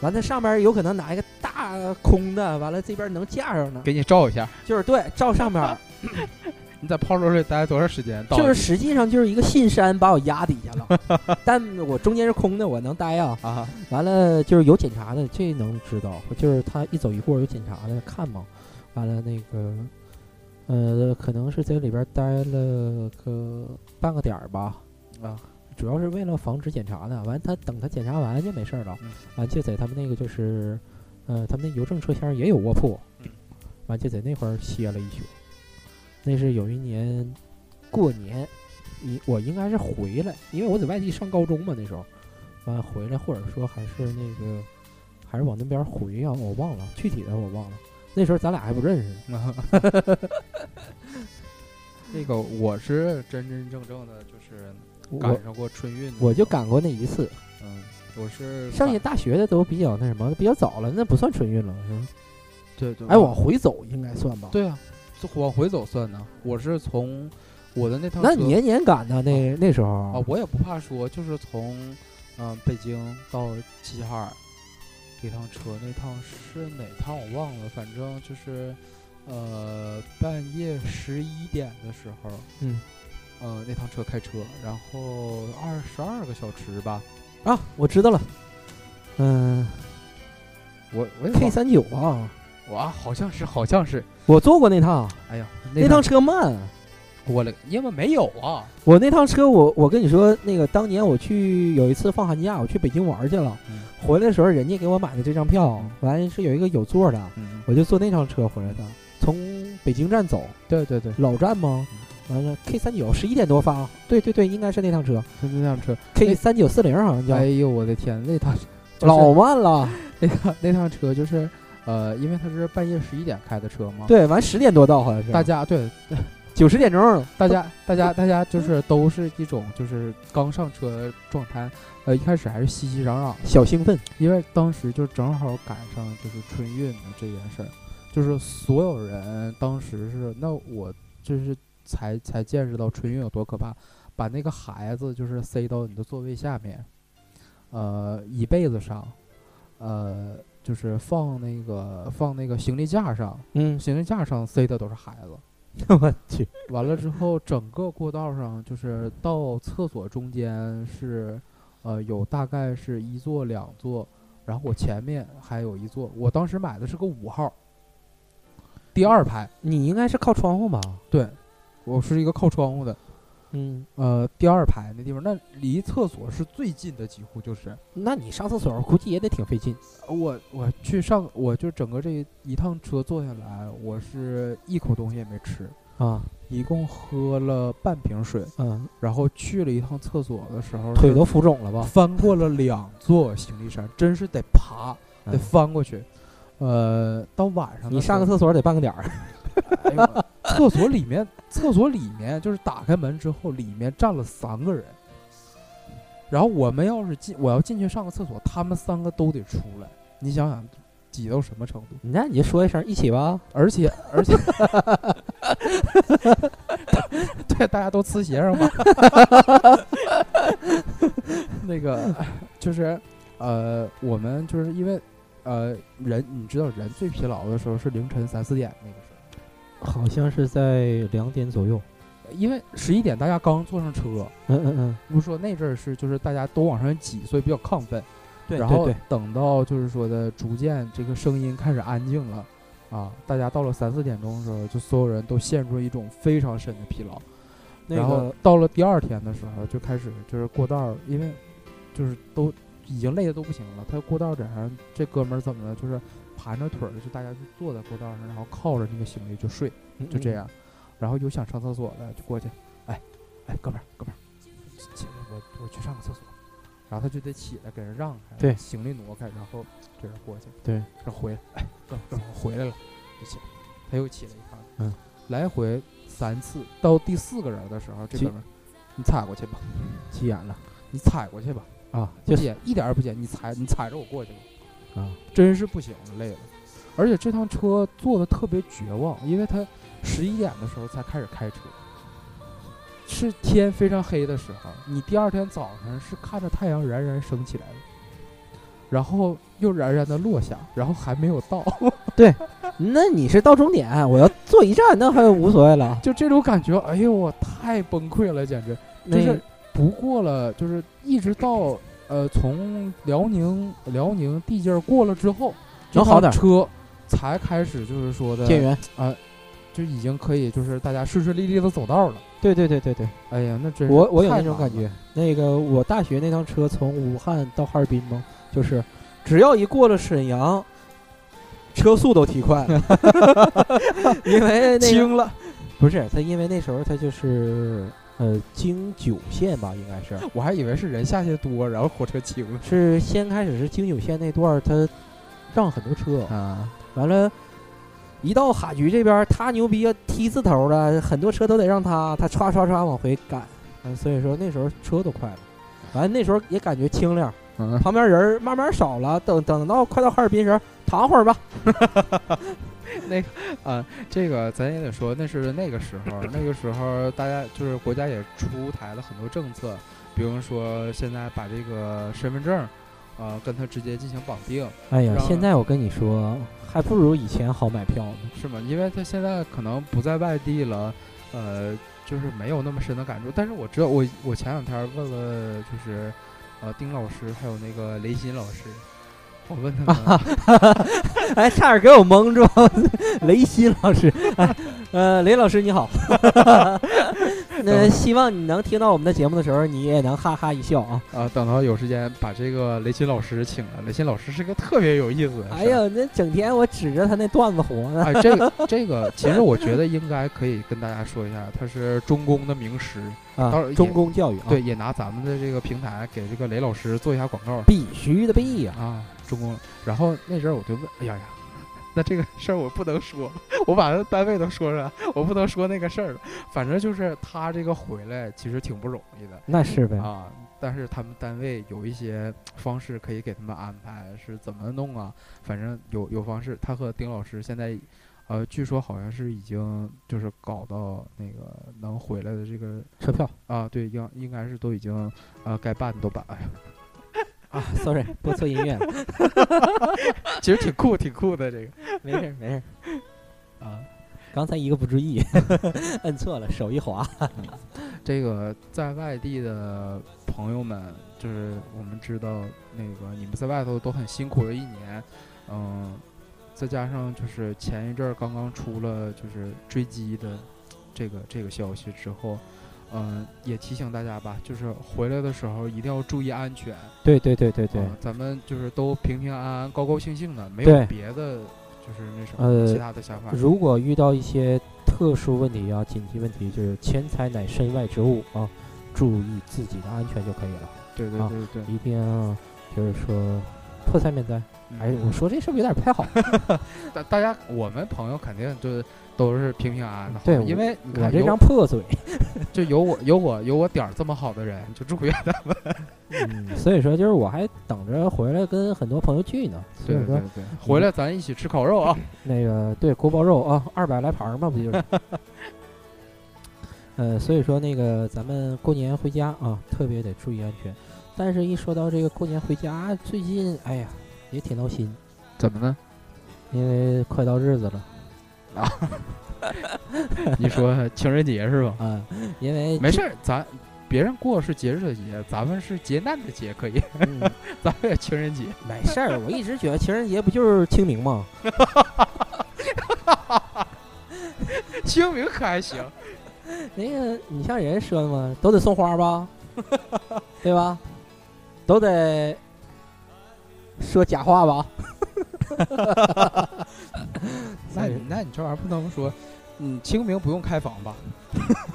[SPEAKER 2] 完了上边有可能拿一个大空的，完了这边能架上呢，
[SPEAKER 1] 给你照一下。
[SPEAKER 2] 就是对照上面儿，
[SPEAKER 1] 你在炮楼里待多长时间？到
[SPEAKER 2] 就是实际上就是一个信山把我压底下了，但我中间是空的，我能待啊。
[SPEAKER 1] 啊，
[SPEAKER 2] 完了就是有检查的，这能知道，就是他一走一过有检查的看嘛。完了那个，呃，可能是在里边待了个半个点儿吧，
[SPEAKER 1] 啊，
[SPEAKER 2] 主要是为了防止检查的。完他等他检查完就没事儿了
[SPEAKER 1] 嗯，
[SPEAKER 2] 完就在他们那个就是，呃，他们那邮政车厢也有卧铺
[SPEAKER 1] 嗯，
[SPEAKER 2] 完就在那块儿歇了一宿。那是有一年过年，你我应该是回来，因为我在外地上高中嘛那时候，完回来或者说还是那个还是往那边回啊、我忘了具体的我忘了。那时候咱俩还不认识呢，
[SPEAKER 1] 那个我是真真正正的，就是赶上过春运的。
[SPEAKER 2] 我就赶过那一次。
[SPEAKER 1] 嗯，我是
[SPEAKER 2] 上下大学的都比较那什么，比较早了，那不算春运了，是吧？
[SPEAKER 1] 对对，
[SPEAKER 2] 哎，往回走应该算吧？
[SPEAKER 1] 对啊，就往回走算呢。我是从我的那趟车
[SPEAKER 2] 那年年赶的那那时候
[SPEAKER 1] 啊，我也不怕说，就是从嗯、呃北京到齐齐哈尔一趟车，那趟是哪趟我忘了，反正就是呃半夜十一点的时候，
[SPEAKER 2] 嗯。
[SPEAKER 1] 呃那趟车开车，然后二十二个小时吧，
[SPEAKER 2] 啊，我知道了，嗯。
[SPEAKER 1] 我我也
[SPEAKER 2] ，K 三九啊，
[SPEAKER 1] 哇，好像是好像是，
[SPEAKER 2] 我坐过那趟，
[SPEAKER 1] 哎呀，
[SPEAKER 2] 那趟车慢。
[SPEAKER 1] 我了，因为没有啊，
[SPEAKER 2] 我那趟车我，我跟你说，那个当年我去有一次放寒假，我去北京玩去了，
[SPEAKER 1] 嗯。
[SPEAKER 2] 回来的时候人家给我买的这张票
[SPEAKER 1] 嗯，
[SPEAKER 2] 完是有一个有座的，
[SPEAKER 1] 嗯，
[SPEAKER 2] 我就坐那趟车回来的，从北京站走，
[SPEAKER 1] 对对对，
[SPEAKER 2] 老站吗？完了 K 三九十一点多发，对对对，应该是那趟车。
[SPEAKER 1] 就那辆车
[SPEAKER 2] ，K 三九四零好像叫，
[SPEAKER 1] 哎呦我的天，那趟就是
[SPEAKER 2] 老慢了。
[SPEAKER 1] 那趟那趟车就是，呃，因为他是半夜十一点开的车嘛，，
[SPEAKER 2] 对，完十点多到好像是，
[SPEAKER 1] 大家对
[SPEAKER 2] 九十点钟，
[SPEAKER 1] 大家大家大家就是都是一种就是刚上车状态，呃，一开始还是熙熙攘攘，
[SPEAKER 2] 小兴奋，
[SPEAKER 1] 因为当时就正好赶上就是春运的这件事儿，就是所有人当时是那我就是才才见识到春运有多可怕，把那个孩子就是塞到你的座位下面，呃，椅背子上，呃，就是放那个放那个行李架上，
[SPEAKER 2] 嗯，
[SPEAKER 1] 行李架上塞的都是孩子。
[SPEAKER 2] 我去，
[SPEAKER 1] 完了之后，整个过道上就是到厕所中间是，呃，有大概是一座两座，然后我前面还有一座，我当时买的是个五号，第二排，
[SPEAKER 2] 你应该是靠窗户吧？
[SPEAKER 1] 对，我是一个靠窗户的，
[SPEAKER 2] 嗯，
[SPEAKER 1] 呃，第二排那地方，那离厕所是最近的，几乎就是，
[SPEAKER 2] 那你上厕所估计也得挺费劲。
[SPEAKER 1] 我我去上，我就整个这一趟车坐下来，我是一口东西也没吃，
[SPEAKER 2] 啊，
[SPEAKER 1] 一共喝了半瓶水，
[SPEAKER 2] 嗯，
[SPEAKER 1] 然后去了一趟厕所的时候，
[SPEAKER 2] 腿都浮肿了吧？
[SPEAKER 1] 翻过了两座行李山，真是得爬，得
[SPEAKER 2] 嗯
[SPEAKER 1] 翻过去。呃，到晚上的
[SPEAKER 2] 你上个
[SPEAKER 1] 候
[SPEAKER 2] 厕所得半个点儿。
[SPEAKER 1] 哎呦厕所里面，厕所里面就是打开门之后，里面站了三个人。然后我们要是进，我要进去上个厕所，他们三个都得出来。你想想，挤到什么程度？
[SPEAKER 2] 那你就说一声一起吧。
[SPEAKER 1] 而且而且，对，大家都呲鞋上吧。那个就是呃，我们就是因为呃人，你知道人最疲劳的时候是凌晨三四点那个时候。
[SPEAKER 2] 好像是在两点左右。
[SPEAKER 1] 因为十一点大家刚坐上车，
[SPEAKER 2] 嗯嗯嗯，
[SPEAKER 1] 不是说那阵儿是就是大家都往上挤，所以比较亢奋。然后
[SPEAKER 2] 对对对，
[SPEAKER 1] 等到就是说的逐渐这个声音开始安静了，啊，大家到了三四点钟的时候，就所有人都陷入一种非常深的疲劳。
[SPEAKER 2] 那
[SPEAKER 1] 然后到了第二天的时候，就开始就是过道儿，因为就是都已经累的都不行了。他过道儿点上，这哥们儿怎么了？就是盘着腿儿，就大家就坐在过道上，然后靠着那个行李就睡，
[SPEAKER 2] 嗯
[SPEAKER 1] 就这样。然后有想上厕所的就过去，哎哎，哥们儿哥们儿，起来，我我去上个厕所。然后他就得起来给人让开，
[SPEAKER 2] 对。
[SPEAKER 1] 行李挪开，然后这人过去，
[SPEAKER 2] 对，
[SPEAKER 1] 然后回来，哎，哥们儿哥们儿回来了，就起来，他又起来一趟，
[SPEAKER 2] 嗯，
[SPEAKER 1] 来回三次，到第四个人的时候，这哥们儿，你踩过去吧，
[SPEAKER 2] 急眼了。
[SPEAKER 1] 你踩过去吧，
[SPEAKER 2] 啊，
[SPEAKER 1] 不
[SPEAKER 2] 就是
[SPEAKER 1] 捡一点儿也不捡，你踩你踩着我过去吧，
[SPEAKER 2] 啊，
[SPEAKER 1] 真是不行了，累了，而且这趟车坐的特别绝望，因为他十一点的时候才开始开车。是天非常黑的时候，你第二天早上是看着太阳冉冉升起来的，然后又冉冉的落下，然后还没有到，对
[SPEAKER 2] 那你是到终点，我要坐一站，那还无所谓了。
[SPEAKER 1] 就这种感觉，哎呦，我太崩溃了，简直就是不过了，就是一直到呃从辽宁辽宁地界儿过了之后，
[SPEAKER 2] 能好点儿
[SPEAKER 1] 车才开始就是说的
[SPEAKER 2] 建员，
[SPEAKER 1] 就已经可以就是大家顺顺利利的走道了。
[SPEAKER 2] 对对对对对，
[SPEAKER 1] 哎呀，那真是
[SPEAKER 2] 我我有那种感觉。那个我大学那趟车从武汉到哈尔滨嘛，就是只要一过了沈阳，车速都提快了，因为那个
[SPEAKER 1] 轻了。
[SPEAKER 2] 不是他，因为那时候他就是呃京九线吧，应该是。
[SPEAKER 1] 我还以为是人下去多，然后火车轻了。
[SPEAKER 2] 是先开始是京九线那段儿，他让很多车，
[SPEAKER 1] 啊。
[SPEAKER 2] 完了，一到哈局这边儿，他牛逼要，T 字头的，很多车都得让他，他唰唰唰往回赶，嗯，所以说那时候车都快了，完了那时候也感觉清亮，
[SPEAKER 1] 嗯，
[SPEAKER 2] 旁边人慢慢少了，等等到快到哈尔滨时，躺会儿吧，
[SPEAKER 1] 啊，这个咱也得说，那是那个时候，那个时候大家就是国家也出台了很多政策，比如说现在把这个身份证，呃，跟他直接进行绑定，
[SPEAKER 2] 哎呀，现在我跟你说，还不如以前好买票呢。
[SPEAKER 1] 是吗？因为他现在可能不在外地了，呃，就是没有那么深的感触。但是我知道，我我前两天问了，就是呃丁老师还有那个雷鑫老师，我问他们，
[SPEAKER 2] 哎，差点给我蒙住，雷鑫老师，哎，呃，雷老师你好，那希望你能听到我们的节目的时候，你也能哈哈一笑啊。
[SPEAKER 1] 啊，等到有时间把这个雷鑫老师请来。雷鑫老师是个特别有意思的。
[SPEAKER 2] 哎呀，那整天我指着他那段子活呢。
[SPEAKER 1] 哎，这个这个，其实我觉得应该可以跟大家说一下，他是中公的名师，
[SPEAKER 2] 啊中公教育啊，
[SPEAKER 1] 对，，也拿咱们的这个平台给这个雷老师做一下广告。
[SPEAKER 2] 必须的必呀、
[SPEAKER 1] 啊，中公。然后那阵儿我就问，哎呀呀，那这个事儿我不能说，我把他单位都说出来，我不能说那个事儿了。反正就是他这个回来其实挺不容易的。
[SPEAKER 2] 那是呗。
[SPEAKER 1] 啊，但是他们单位有一些方式可以给他们安排，是怎么弄啊？反正有有方式。他和丁老师现在，呃，据说好像是已经就是搞到那个能回来的这个
[SPEAKER 2] 车票
[SPEAKER 1] 啊，对，应应该是都已经呃该办的都办。哎呀，
[SPEAKER 2] 啊，sorry，播错音乐了，
[SPEAKER 1] 其实挺酷，挺酷的这个
[SPEAKER 2] 没事儿没事儿。
[SPEAKER 1] 啊。
[SPEAKER 2] 刚才一个不注意，摁错了，手一滑。
[SPEAKER 1] 这个在外地的朋友们，就是我们知道那个你们在外头都很辛苦了一年，嗯，再加上就是前一阵儿刚刚出了就是追击的这个这个消息之后，嗯，也提醒大家吧，就是回来的时候一定要注意安全。
[SPEAKER 2] 对对对对对，
[SPEAKER 1] 嗯咱们就是都平平安安、高高兴兴的，没有别的就是那什么、
[SPEAKER 2] 呃
[SPEAKER 1] 其他的想法。
[SPEAKER 2] 如果遇到一些特殊问题啊、紧急问题，就是钱财乃身外之物啊，注意自己的安全就可以了，
[SPEAKER 1] 对对
[SPEAKER 2] 啊
[SPEAKER 1] 对对，
[SPEAKER 2] 一定要就是说破财免灾。哎，我说这是不是有点不太好？
[SPEAKER 1] 大大家我们朋友肯定就都是平平安安的，
[SPEAKER 2] 对
[SPEAKER 1] 因为你
[SPEAKER 2] 我这张破嘴，
[SPEAKER 1] 就有我有我有我点儿这么好的人，就祝愿他们。
[SPEAKER 2] 嗯，所以说就是我还等着回来跟很多朋友聚呢。所以说
[SPEAKER 1] 对，回来咱一起吃烤肉啊！
[SPEAKER 2] 那个对锅包肉啊，二百来盘儿嘛，不就是？呃，所以说那个咱们过年回家啊，特别得注意安全。但是，一说到这个过年回家，最近哎呀也挺闹心，
[SPEAKER 1] 怎么呢？
[SPEAKER 2] 因为快到日子了
[SPEAKER 1] 你说情人节是吧？
[SPEAKER 2] 嗯，因为
[SPEAKER 1] 没事儿，咱别人过是节日的节，咱们是劫难的劫，可以，
[SPEAKER 2] 嗯，
[SPEAKER 1] 咱们也情人节。
[SPEAKER 2] 没事儿。我一直觉得情人节不就是清明吗？
[SPEAKER 1] 清明可还行，
[SPEAKER 2] 那个，你像人家说的嘛，都得送花吧，对吧？都得说假话吧？
[SPEAKER 1] 那你那你这玩意儿不能说，嗯，清明不用开房吧？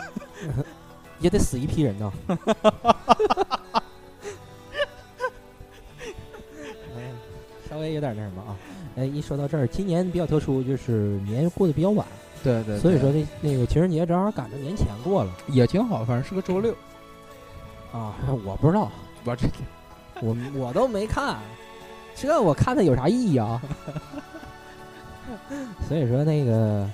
[SPEAKER 2] 也得死一批人呢。哎，稍微有点那什么啊。哎，一说到这儿，今年比较特殊，就是年过得比较晚，
[SPEAKER 1] 对对
[SPEAKER 2] 所以说那那个情人节正好赶着年前过了
[SPEAKER 1] 也挺好，反正是个周六。
[SPEAKER 2] 啊。我不知道，
[SPEAKER 1] 我这
[SPEAKER 2] 我我都没看，这我看它有啥意义啊？所以说那个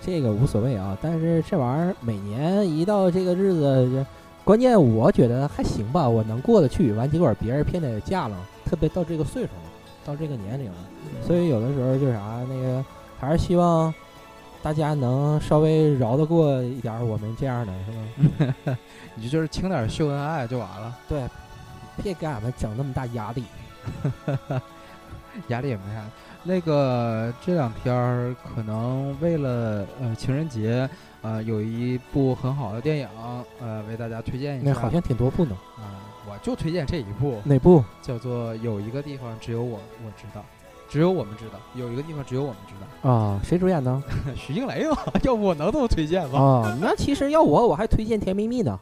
[SPEAKER 2] 这个无所谓啊，但是这玩意儿每年一到这个日子，这关键我觉得还行吧，我能过得去。完结果别人偏得嫁了，特别到这个岁数了，到这个年龄了，所以有的时候就是啥那个还是希望大家能稍微饶得过一点我们这样的，是吧？
[SPEAKER 1] 你就是轻点秀恩爱就完了，
[SPEAKER 2] 对，别给俺们整那么大压力。
[SPEAKER 1] 压力也没啥。那个这两天儿可能为了呃情人节，呃有一部很好的电影，呃为大家推荐一下。
[SPEAKER 2] 那好像挺多部呢。
[SPEAKER 1] 啊、我就推荐这一部，
[SPEAKER 2] 哪部？
[SPEAKER 1] 叫做《有一个地方只有我我知道》，只有我们知道，有一个地方只有我们知道。
[SPEAKER 2] 啊，谁主演的？
[SPEAKER 1] 徐静蕾吧，要不我能这么推荐吗？
[SPEAKER 2] 啊，那其实要我，我还推荐《甜蜜蜜》呢。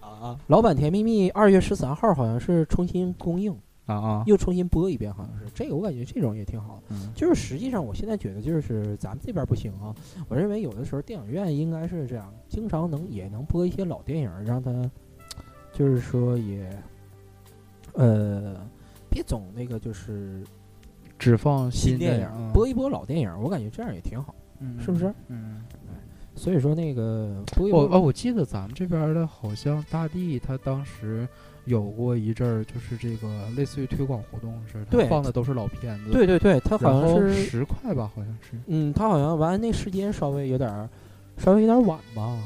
[SPEAKER 1] 啊
[SPEAKER 2] 老版《甜蜜蜜》二月十三号好像是重新公映，
[SPEAKER 1] 啊啊！
[SPEAKER 2] 又重新播一遍，好像是这个，我感觉这种也挺好。
[SPEAKER 1] 嗯
[SPEAKER 2] 就是实际上，我现在觉得就是咱们这边不行啊。我认为有的时候电影院应该是这样，经常能也能播一些老电影，让他就是说也呃别总那个就是
[SPEAKER 1] 只放
[SPEAKER 2] 新电
[SPEAKER 1] 影
[SPEAKER 2] 影，，播一播老电影，我感觉这样也挺好。
[SPEAKER 1] 嗯
[SPEAKER 2] 是不是？
[SPEAKER 1] 嗯。
[SPEAKER 2] 所以说那个播
[SPEAKER 1] 哦，我记得咱们这边的好像大地，他当时有过一阵儿，就是这个类似于推广活动似的，
[SPEAKER 2] 对
[SPEAKER 1] 放的都是老片子。
[SPEAKER 2] 对对对，它好像是
[SPEAKER 1] 十块吧，好像是。
[SPEAKER 2] 嗯，他好像完那时间稍微有点儿，稍微有点晚吧。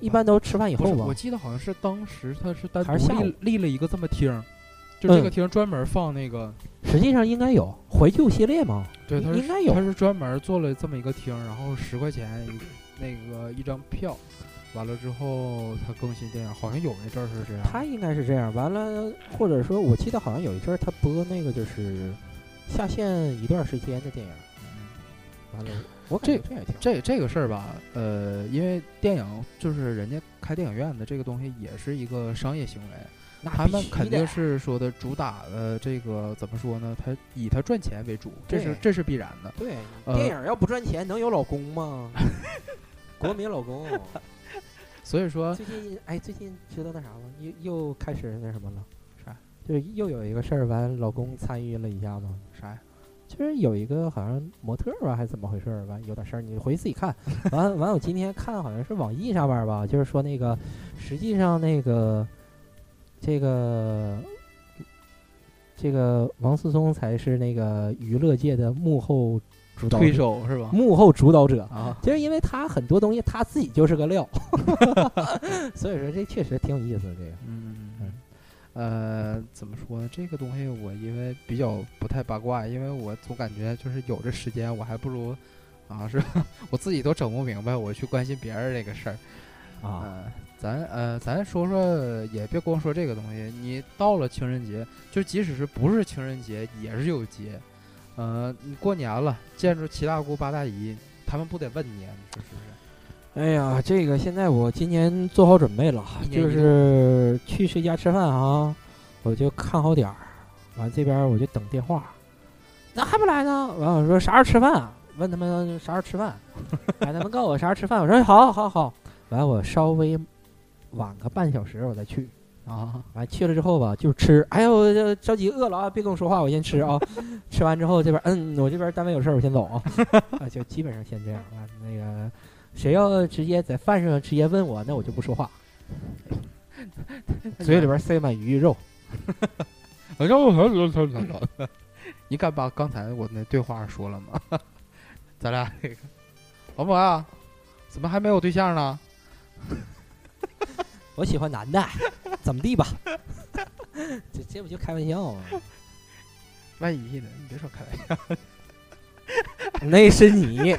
[SPEAKER 2] 一般都吃饭以，后吧
[SPEAKER 1] 我。记得好像是当时他是单独立立了一个这么厅儿，就这个
[SPEAKER 2] 嗯
[SPEAKER 1] 厅专门放那个，
[SPEAKER 2] 实际上应该有怀旧系列嘛，
[SPEAKER 1] 对，他
[SPEAKER 2] 应该有
[SPEAKER 1] 他是专门做了这么一个厅，然后十块钱那个一张票，完了之后他更新电影，好像有一阵儿是这样。
[SPEAKER 2] 他应该是这样。完了，或者说我记得好像有一阵儿他播那个就是下线一段时间的电影。完了，我感
[SPEAKER 1] 这
[SPEAKER 2] 觉这也挺好。
[SPEAKER 1] 这这个事儿吧，呃，因为电影就是人家开电影院的这个东西也是一个商业行为，他们肯定是说的主打的这个怎么说呢？他以他赚钱为主，这是这是必然的。
[SPEAKER 2] 对。
[SPEAKER 1] 呃
[SPEAKER 2] 电影要不赚钱，能有老公吗？国民老公。
[SPEAKER 1] 所以说，
[SPEAKER 2] 最近哎，最近知道那啥吗？又又开始那什么了？
[SPEAKER 1] 啥？
[SPEAKER 2] 就是又有一个事儿，完老公参与了一下嘛。
[SPEAKER 1] 啥呀？
[SPEAKER 2] 就是有一个好像模特儿吧，还是怎么回事儿？完有点事儿，你回去自己看。完完，我今天看好像是网易上边儿吧，就是说那个实际上那个这个这个王思聪才是那个娱乐界的幕后主导
[SPEAKER 1] 推手是吧？
[SPEAKER 2] 幕后主导者。
[SPEAKER 1] 啊，
[SPEAKER 2] 就是因为他很多东西他自己就是个料，所以说这确实挺有意思的。这个
[SPEAKER 1] 嗯
[SPEAKER 2] 嗯
[SPEAKER 1] 呃，怎么说呢？这个东西我因为比较不太八卦，因为我总感觉就是有这时间，我还不如啊，是吧？我自己都整不明白，我去关心别人这个事儿。
[SPEAKER 2] 啊，
[SPEAKER 1] 呃，咱呃，咱说说，也别光说这个东西。你到了情人节，就即使是不是情人节，也是有节。呃，你过年了，见着七大姑八大姨，他们不得问你，你说是不是？
[SPEAKER 2] 哎呀，这个现在我今年做好准备了就是去谁家吃饭啊，我就看好点儿，完这边我就等电话，咋还不来呢？完我说啥时候吃饭？啊问他们啥时候吃饭，哎，他们告诉我啥时候吃饭，我说好好好，完我稍微晚个半小时我再去。
[SPEAKER 1] 啊，
[SPEAKER 2] 完去了之后吧，就吃。哎呦，着急饿了啊！别跟我说话，我先吃啊。吃完之后，这边嗯，我这边单位有事儿，我先走啊。啊，就基本上先这样啊。那个谁要直接在饭上直接问我，那我就不说话，嘴里边塞满鱼肉。
[SPEAKER 1] 你敢把刚才我那对话说了吗？咱俩那个，王博啊，怎么还没有对象呢？
[SPEAKER 2] 我喜欢男的，怎么地吧？这这不就开玩笑吗？
[SPEAKER 1] 万一呢？你别说开玩笑，
[SPEAKER 2] 那是你，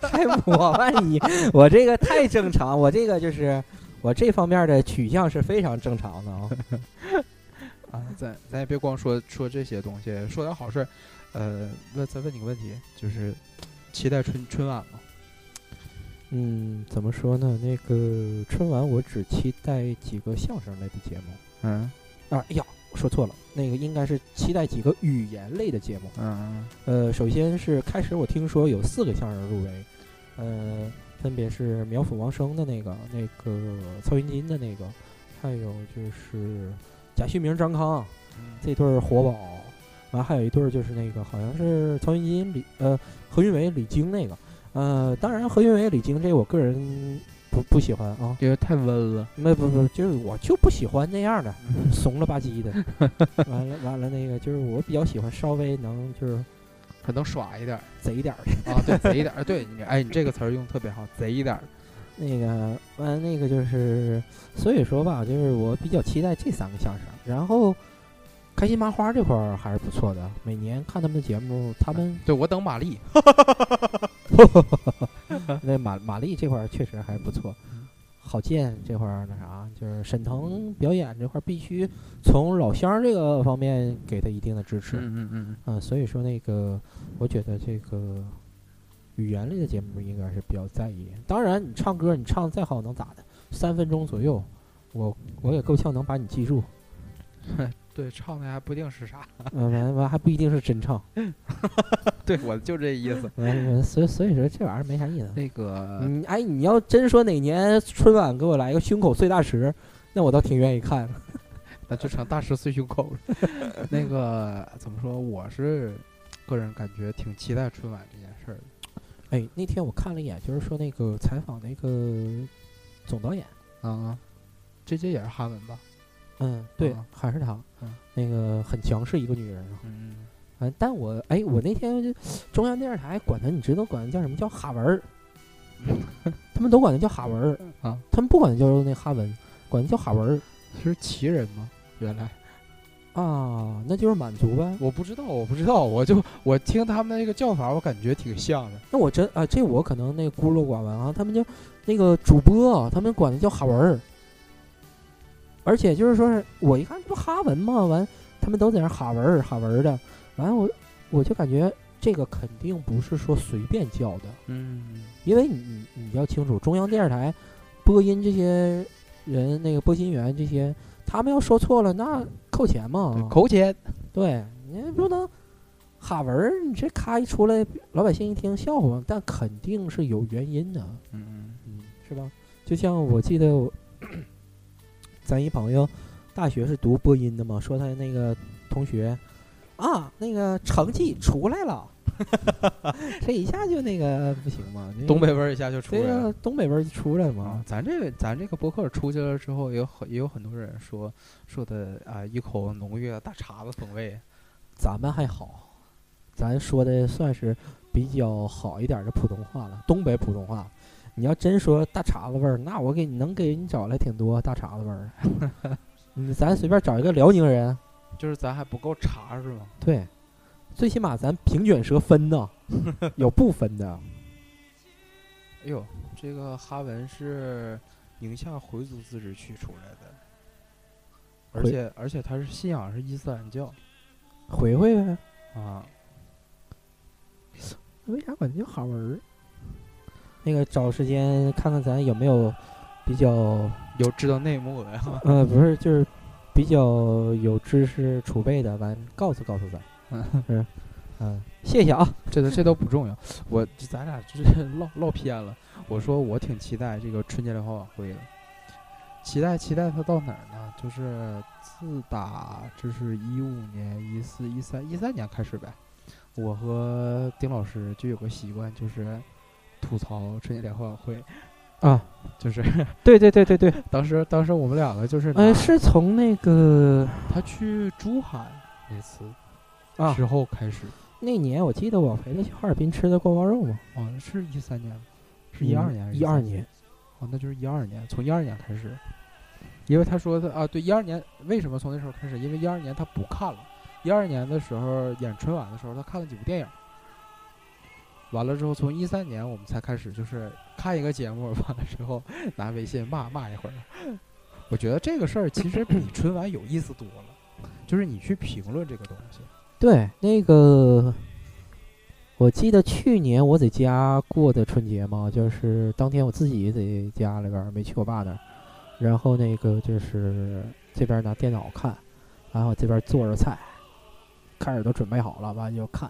[SPEAKER 2] 还哎，我万一我这个太正常，我这个就是我这方面的取向是非常正常的啊。
[SPEAKER 1] 啊，咱咱也别光说说这些东西，说点好事。呃，问再问你个问题，就是期待春春晚吗？
[SPEAKER 2] 嗯，怎么说呢？那个春晚我只期待几个相声类的节目
[SPEAKER 1] 嗯
[SPEAKER 2] 啊。哎呀，说错了，那个应该是期待几个语言类的节目。
[SPEAKER 1] 嗯
[SPEAKER 2] 呃，首先是开始我听说有四个相声入围，呃，分别是苗阜王声的那个，那个曹云金的那个，还有就是贾旭明、张康
[SPEAKER 1] 嗯
[SPEAKER 2] 这对儿活宝，完还有一对儿就是那个好像是曹云金李呃何云伟李菁那个，呃，当然何云伟李菁这我个人不不喜欢啊，
[SPEAKER 1] 因为太温了。
[SPEAKER 2] 没不不就是我就不喜欢那样的 怂了吧唧的，完了完了那个就是我比较喜欢稍微能就是
[SPEAKER 1] 可能耍一点儿
[SPEAKER 2] 贼点儿的。
[SPEAKER 1] 啊，对，贼一点儿。对，你哎，你这个词儿用特别好，贼一点儿。
[SPEAKER 2] 那个完那个就是，所以说吧，就是我比较期待这三个相声。然后，开心麻花这块儿还是不错的，每年看他们的节目，他们
[SPEAKER 1] 对我等玛丽。
[SPEAKER 2] 那马玛丽这块儿确实还不错。郝建这块儿那啥，就是沈腾表演这块儿必须从老乡儿这个方面给他一定的支持。
[SPEAKER 1] 嗯嗯
[SPEAKER 2] 嗯，所以说那个，我觉得这个语言类的节目应该是比较在意。当然，你唱歌你唱得再好能咋的？三分钟左右，我我也够呛能把你记住。
[SPEAKER 1] 嗯，对，唱的还不一定是啥。
[SPEAKER 2] 嗯，完完还不一定是真唱。
[SPEAKER 1] 对，我就这意思。
[SPEAKER 2] 所以所以说这玩意儿没啥意思。
[SPEAKER 1] 那个，
[SPEAKER 2] 你哎，你要真说哪年春晚给我来个胸口碎大石，那我倒挺愿意看。
[SPEAKER 1] 那就成大石碎胸口了。那个怎么说？我是个人感觉挺期待春晚这件事儿的。
[SPEAKER 2] 哎，那天我看了一眼，就是说那个采访那个总导演，
[SPEAKER 1] 啊，这届也是韩文吧？
[SPEAKER 2] 嗯，对，
[SPEAKER 1] 啊
[SPEAKER 2] 还是他，
[SPEAKER 1] 嗯
[SPEAKER 2] 那个很强势一个女人啊。
[SPEAKER 1] 嗯，
[SPEAKER 2] 啊，但我哎，我那天就中央电视台管他，你知道管他叫什么叫哈文儿，他们都管他叫哈文儿
[SPEAKER 1] 啊，
[SPEAKER 2] 他们不管他叫那哈文，管他叫哈文儿
[SPEAKER 1] 是奇人吗？原来
[SPEAKER 2] 啊，那就是满族呗。
[SPEAKER 1] 我不知道，我不知道，我就我听他们那个叫法，我感觉挺像的。
[SPEAKER 2] 那我真啊，这我可能那个孤陋寡闻啊，他们就那个主播，他们管他叫哈文儿，而且就是说是我一看这不哈文吗？完，他们都在那儿哈文儿哈文儿的，完我我就感觉这个肯定不是说随便叫的。
[SPEAKER 1] 嗯，
[SPEAKER 2] 因为你你你要清楚，中央电视台播音这些人，那个播音员这些，他们要说错了，那扣钱嘛。
[SPEAKER 1] 扣钱。
[SPEAKER 2] 对，你不能哈文儿，你这咔一出来，老百姓一听笑话，但肯定是有原因的，
[SPEAKER 1] 嗯
[SPEAKER 2] 嗯，是吧？就像我记得我咱一朋友大学是读播音的嘛，说他那个同学啊，那个成绩出来了，这一下就那个不行嘛，
[SPEAKER 1] 东北味儿一下就出
[SPEAKER 2] 对呀、
[SPEAKER 1] 来了。
[SPEAKER 2] 东北味儿就出来了
[SPEAKER 1] 啊
[SPEAKER 2] 嘛。，
[SPEAKER 1] 咱这个咱这个博客出去了之后，也有很也有很多人说说的啊，一口浓郁的大碴子风味。
[SPEAKER 2] 咱们还好，咱说的算是比较好一点的普通话了，东北普通话。你要真说大碴子味儿，那我给你能给你找来挺多大碴子味儿。嗯，咱随便找一个辽宁人，
[SPEAKER 1] 就是咱还不够碴是吗？
[SPEAKER 2] 对，最起码咱平卷舌分呢，有不分的。
[SPEAKER 1] 哎呦，这个哈文是宁夏回族自治区出来的，而且而且他是信仰是伊斯兰教
[SPEAKER 2] 回回呗，
[SPEAKER 1] 啊。
[SPEAKER 2] 为啥管它叫哈文儿？那个找时间看看咱有没有比较
[SPEAKER 1] 有知道内幕的呀？
[SPEAKER 2] 呃，不是，就是比较有知识储备的，完告诉告诉咱。
[SPEAKER 1] 嗯
[SPEAKER 2] 是，嗯，谢谢啊。
[SPEAKER 1] 这都这都不重要，我咱俩就是 唠唠偏了。我说我挺期待这个春节联欢晚会的，期待期待它到哪儿呢？就是自打这是一五年、一四、一三、一三年开始呗，我和丁老师就有个习惯，就是吐槽春节联欢晚会，
[SPEAKER 2] 啊，
[SPEAKER 1] 就是
[SPEAKER 2] 对对对对对，
[SPEAKER 1] 当时当时我们两个就是
[SPEAKER 2] 呃，是从那个
[SPEAKER 1] 他去珠海那次
[SPEAKER 2] 啊。
[SPEAKER 1] 之后开始，
[SPEAKER 2] 那年，我记得我陪他去哈尔滨吃的锅包肉嘛，
[SPEAKER 1] 哦，是一三年，是一二年
[SPEAKER 2] 一二年，
[SPEAKER 1] 哦，那就是一二年，从一二年开始，因为他说的啊，对，一二年为什么从那时候开始？因为一二年他不看了，一二年的时候演春晚的时候，他看了几部电影，完了之后，从一三年我们才开始就是看一个节目，完了之后拿微信骂骂一会儿。我觉得这个事儿其实比春晚有意思多了，就是你去评论这个东西。
[SPEAKER 2] 对，那个我记得去年我在家过的春节嘛，就是当天我自己在家里边儿没去我爸那儿，然后那个就是这边拿电脑看，然后这边做着菜，开始都准备好了，完就看，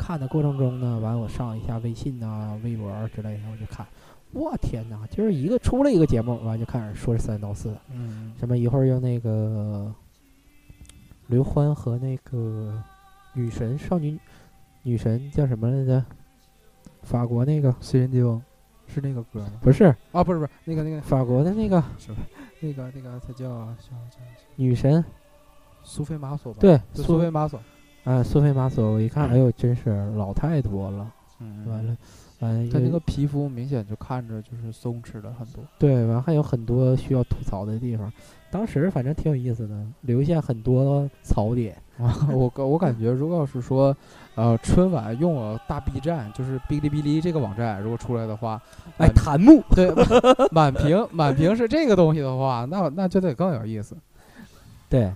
[SPEAKER 2] 看的过程中呢，完我上一下微信呐、微博之类的，我就看，我天哪，就是一个出了一个节目，完就开始说三道四，
[SPEAKER 1] 嗯，
[SPEAKER 2] 什么一会儿又那个刘欢和那个女神少女女神叫什么来着？法国那个？
[SPEAKER 1] 碎人丁是那个歌吗？
[SPEAKER 2] 不是。
[SPEAKER 1] 啊，不是不是，那个那个。
[SPEAKER 2] 法国的那个？
[SPEAKER 1] 那个那个，他叫叫叫
[SPEAKER 2] 女神，
[SPEAKER 1] 苏菲玛索吧？
[SPEAKER 2] 对苏
[SPEAKER 1] 菲玛索。
[SPEAKER 2] 啊，苏菲玛索。我一看，哎呦，真是老太多了。
[SPEAKER 1] 嗯
[SPEAKER 2] 完了，完了，
[SPEAKER 1] 他那个皮肤明显就看着就是松弛了很多。
[SPEAKER 2] 对，完还有很多需要吐槽的地方。当时反正挺有意思的，留下很多槽点。
[SPEAKER 1] 啊，我感我感觉，如果要是说，呃，春晚用了大 B 站，就是哔哩哔哩这个网站，如果出来的话，
[SPEAKER 2] 哎，
[SPEAKER 1] 满
[SPEAKER 2] 弹幕，
[SPEAKER 1] 对，满屏满屏是这个东西的话，那那就得更有意思。
[SPEAKER 2] 对，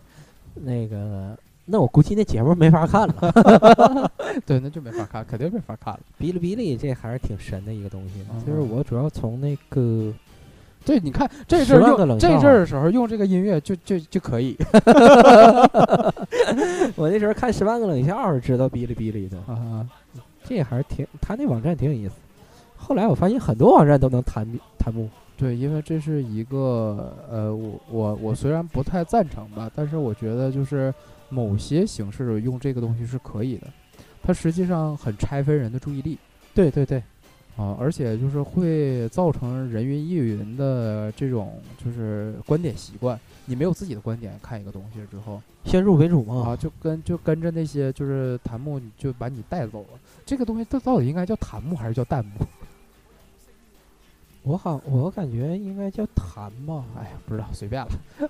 [SPEAKER 2] 那个，那我估计那节目没法看了。
[SPEAKER 1] 对，那就没法看，肯定没法看了。
[SPEAKER 2] 哔哩哔哩这还是挺神的一个东西，
[SPEAKER 1] 嗯
[SPEAKER 2] 就是我主要从那个
[SPEAKER 1] 对，你看这
[SPEAKER 2] 十
[SPEAKER 1] 阵儿用这阵儿的时候用这个音乐就就就可以
[SPEAKER 2] 我那时候看《十万个冷笑话》知道哔哩哔哩的，
[SPEAKER 1] 啊。
[SPEAKER 2] 这还是挺，他那网站挺有意思。后来我发现很多网站都能弹弹幕，
[SPEAKER 1] 对，因为这是一个呃，我我我虽然不太赞成吧，但是我觉得就是某些形式用这个东西是可以的。它实际上很拆分人的注意力
[SPEAKER 2] 对对对，
[SPEAKER 1] 啊，而且就是会造成人云亦云的这种就是观点习惯。你没有自己的观点看一个东西之后
[SPEAKER 2] 先入为主嘛。
[SPEAKER 1] 啊，就跟就跟着那些就是弹幕，你就把你带走了。这个东西它到底应该叫弹幕还是叫弹幕？
[SPEAKER 2] 我好，我感觉应该叫弹吧，
[SPEAKER 1] 哎呀，不知道，随便了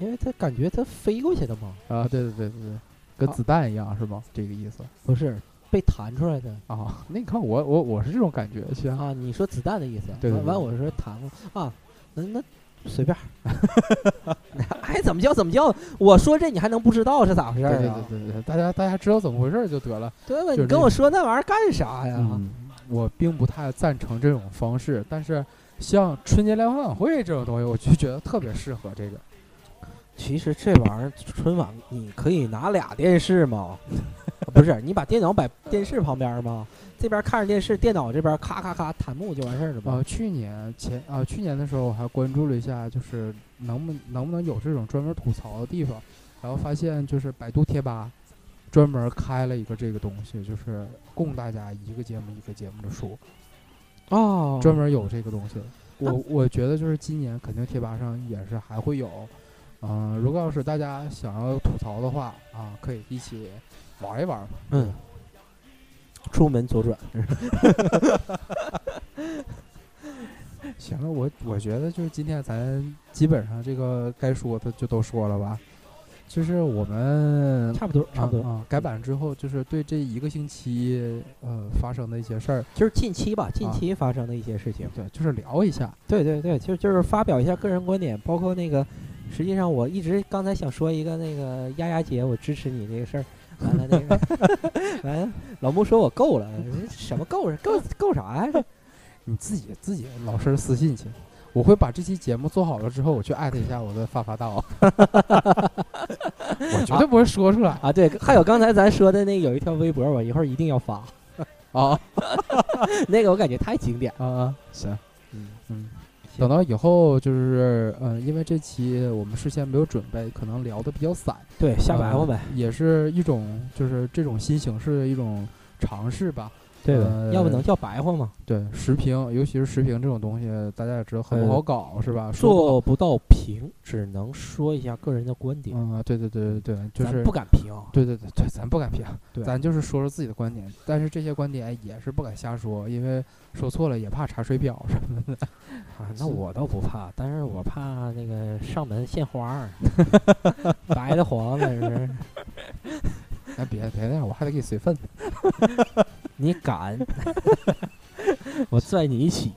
[SPEAKER 2] 因为他感觉他飞过去的嘛，
[SPEAKER 1] 啊。对对对对对，跟
[SPEAKER 2] 啊
[SPEAKER 1] 子弹一样是吗？这个意思。
[SPEAKER 2] 不是被弹出来的
[SPEAKER 1] 啊，那你看我我我是这种感觉，行，
[SPEAKER 2] 啊。你说子弹的意思，
[SPEAKER 1] 对对对
[SPEAKER 2] 完完我说弹了啊，那那随便儿，爱 怎么叫怎么叫。我说这你还能不知道是咋回事
[SPEAKER 1] 对对
[SPEAKER 2] 儿啊？
[SPEAKER 1] 对对对，大家大家知道怎么回事儿就得了。
[SPEAKER 2] 对吧？
[SPEAKER 1] 就是
[SPEAKER 2] 你跟我说那玩意儿干啥呀？
[SPEAKER 1] 嗯，我并不太赞成这种方式，但是像春节联欢晚会这种东西，我就觉得特别适合这个。
[SPEAKER 2] 其实这玩意儿春晚你可以拿俩电视嘛，不是你把电脑摆电视旁边儿嘛，这边看着电视，电脑这边咔咔咔弹幕就完事儿了吧。
[SPEAKER 1] 呃，去年前啊、去年的时候我还关注了一下，就是能不能不能有这种专门吐槽的地方，然后发现就是百度贴吧专门开了一个这个东西，就是供大家一个节目一个节目的说。
[SPEAKER 2] 哦
[SPEAKER 1] 专门有这个东西。我我觉得就是今年肯定贴吧上也是还会有，嗯、如果要是大家想要吐槽的话啊，可以一起玩一玩嘛。
[SPEAKER 2] 嗯，出门左转。
[SPEAKER 1] 行了，我我觉得就是今天咱基本上这个该说的就都说了吧，就是我们
[SPEAKER 2] 差不多，差不多。
[SPEAKER 1] 啊啊改版之后，就是对这一个星期呃发生的一些事儿，
[SPEAKER 2] 就是近期吧，近
[SPEAKER 1] 啊
[SPEAKER 2] 期发生的一些事情。
[SPEAKER 1] 对，就是聊一下。
[SPEAKER 2] 对对对，就就是发表一下个人观点，包括那个，实际上我一直刚才想说一个那个丫丫姐，我支持你这个事儿。完了那个，完了老穆说我够了，什么够 够够啥呀？
[SPEAKER 1] 你自己自己老实私信去。我会把这期节目做好了之后，我去艾特一下我的发发大王，我绝对不会说出来
[SPEAKER 2] 啊，对，还有刚才咱说的那有一条微博，我一会儿一定要发，
[SPEAKER 1] 啊
[SPEAKER 2] 那个我感觉太经典。
[SPEAKER 1] 啊啊！行，
[SPEAKER 2] 嗯
[SPEAKER 1] 嗯，
[SPEAKER 2] 行
[SPEAKER 1] 等到以后就是，嗯、因为这期我们事先没有准备，可能聊的比较散，
[SPEAKER 2] 对，瞎白话
[SPEAKER 1] 呃
[SPEAKER 2] 呗。
[SPEAKER 1] 也是一种就是这种新形式的一种尝试吧。
[SPEAKER 2] 对要不能叫白话吗？
[SPEAKER 1] 对，时评，尤其是时评这种东西，大家也知道很不
[SPEAKER 2] 呃
[SPEAKER 1] 好搞，是吧？说不好
[SPEAKER 2] 做不到评，只能说一下个人的观点，
[SPEAKER 1] 嗯，对对对对对，就是
[SPEAKER 2] 不敢评。
[SPEAKER 1] 对对对对，咱不敢评，
[SPEAKER 2] 对
[SPEAKER 1] 咱就是说说自己的观点，但是这些观点也是不敢瞎说，因为说错了也怕查水表什么的。
[SPEAKER 2] 啊，那我倒不怕，但是我怕那个上门献花儿，白的黄的是。
[SPEAKER 1] 哎，别别那样，我还得给你随份子。
[SPEAKER 2] 你敢，我拽你一起。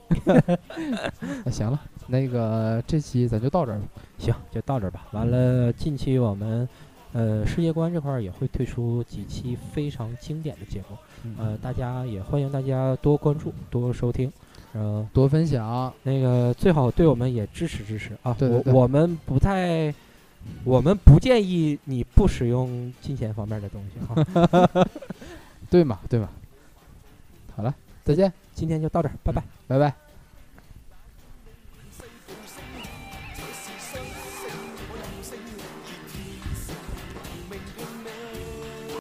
[SPEAKER 1] 那 行了，那个这期咱就到这儿吧。
[SPEAKER 2] 行，就到这儿吧。完了，近期我们呃世界观这块儿也会推出几期非常经典的节目，呃，大家也欢迎大家多关注、多收听，呃，
[SPEAKER 1] 多分享，
[SPEAKER 2] 那个最好对我们也支持支持啊。
[SPEAKER 1] 对对对
[SPEAKER 2] 我我们不太，我们不建议你不使用金钱方面的东西哈。
[SPEAKER 1] 对嘛对嘛。好了，再见，
[SPEAKER 2] 今天就到这儿，拜拜。
[SPEAKER 1] 拜拜。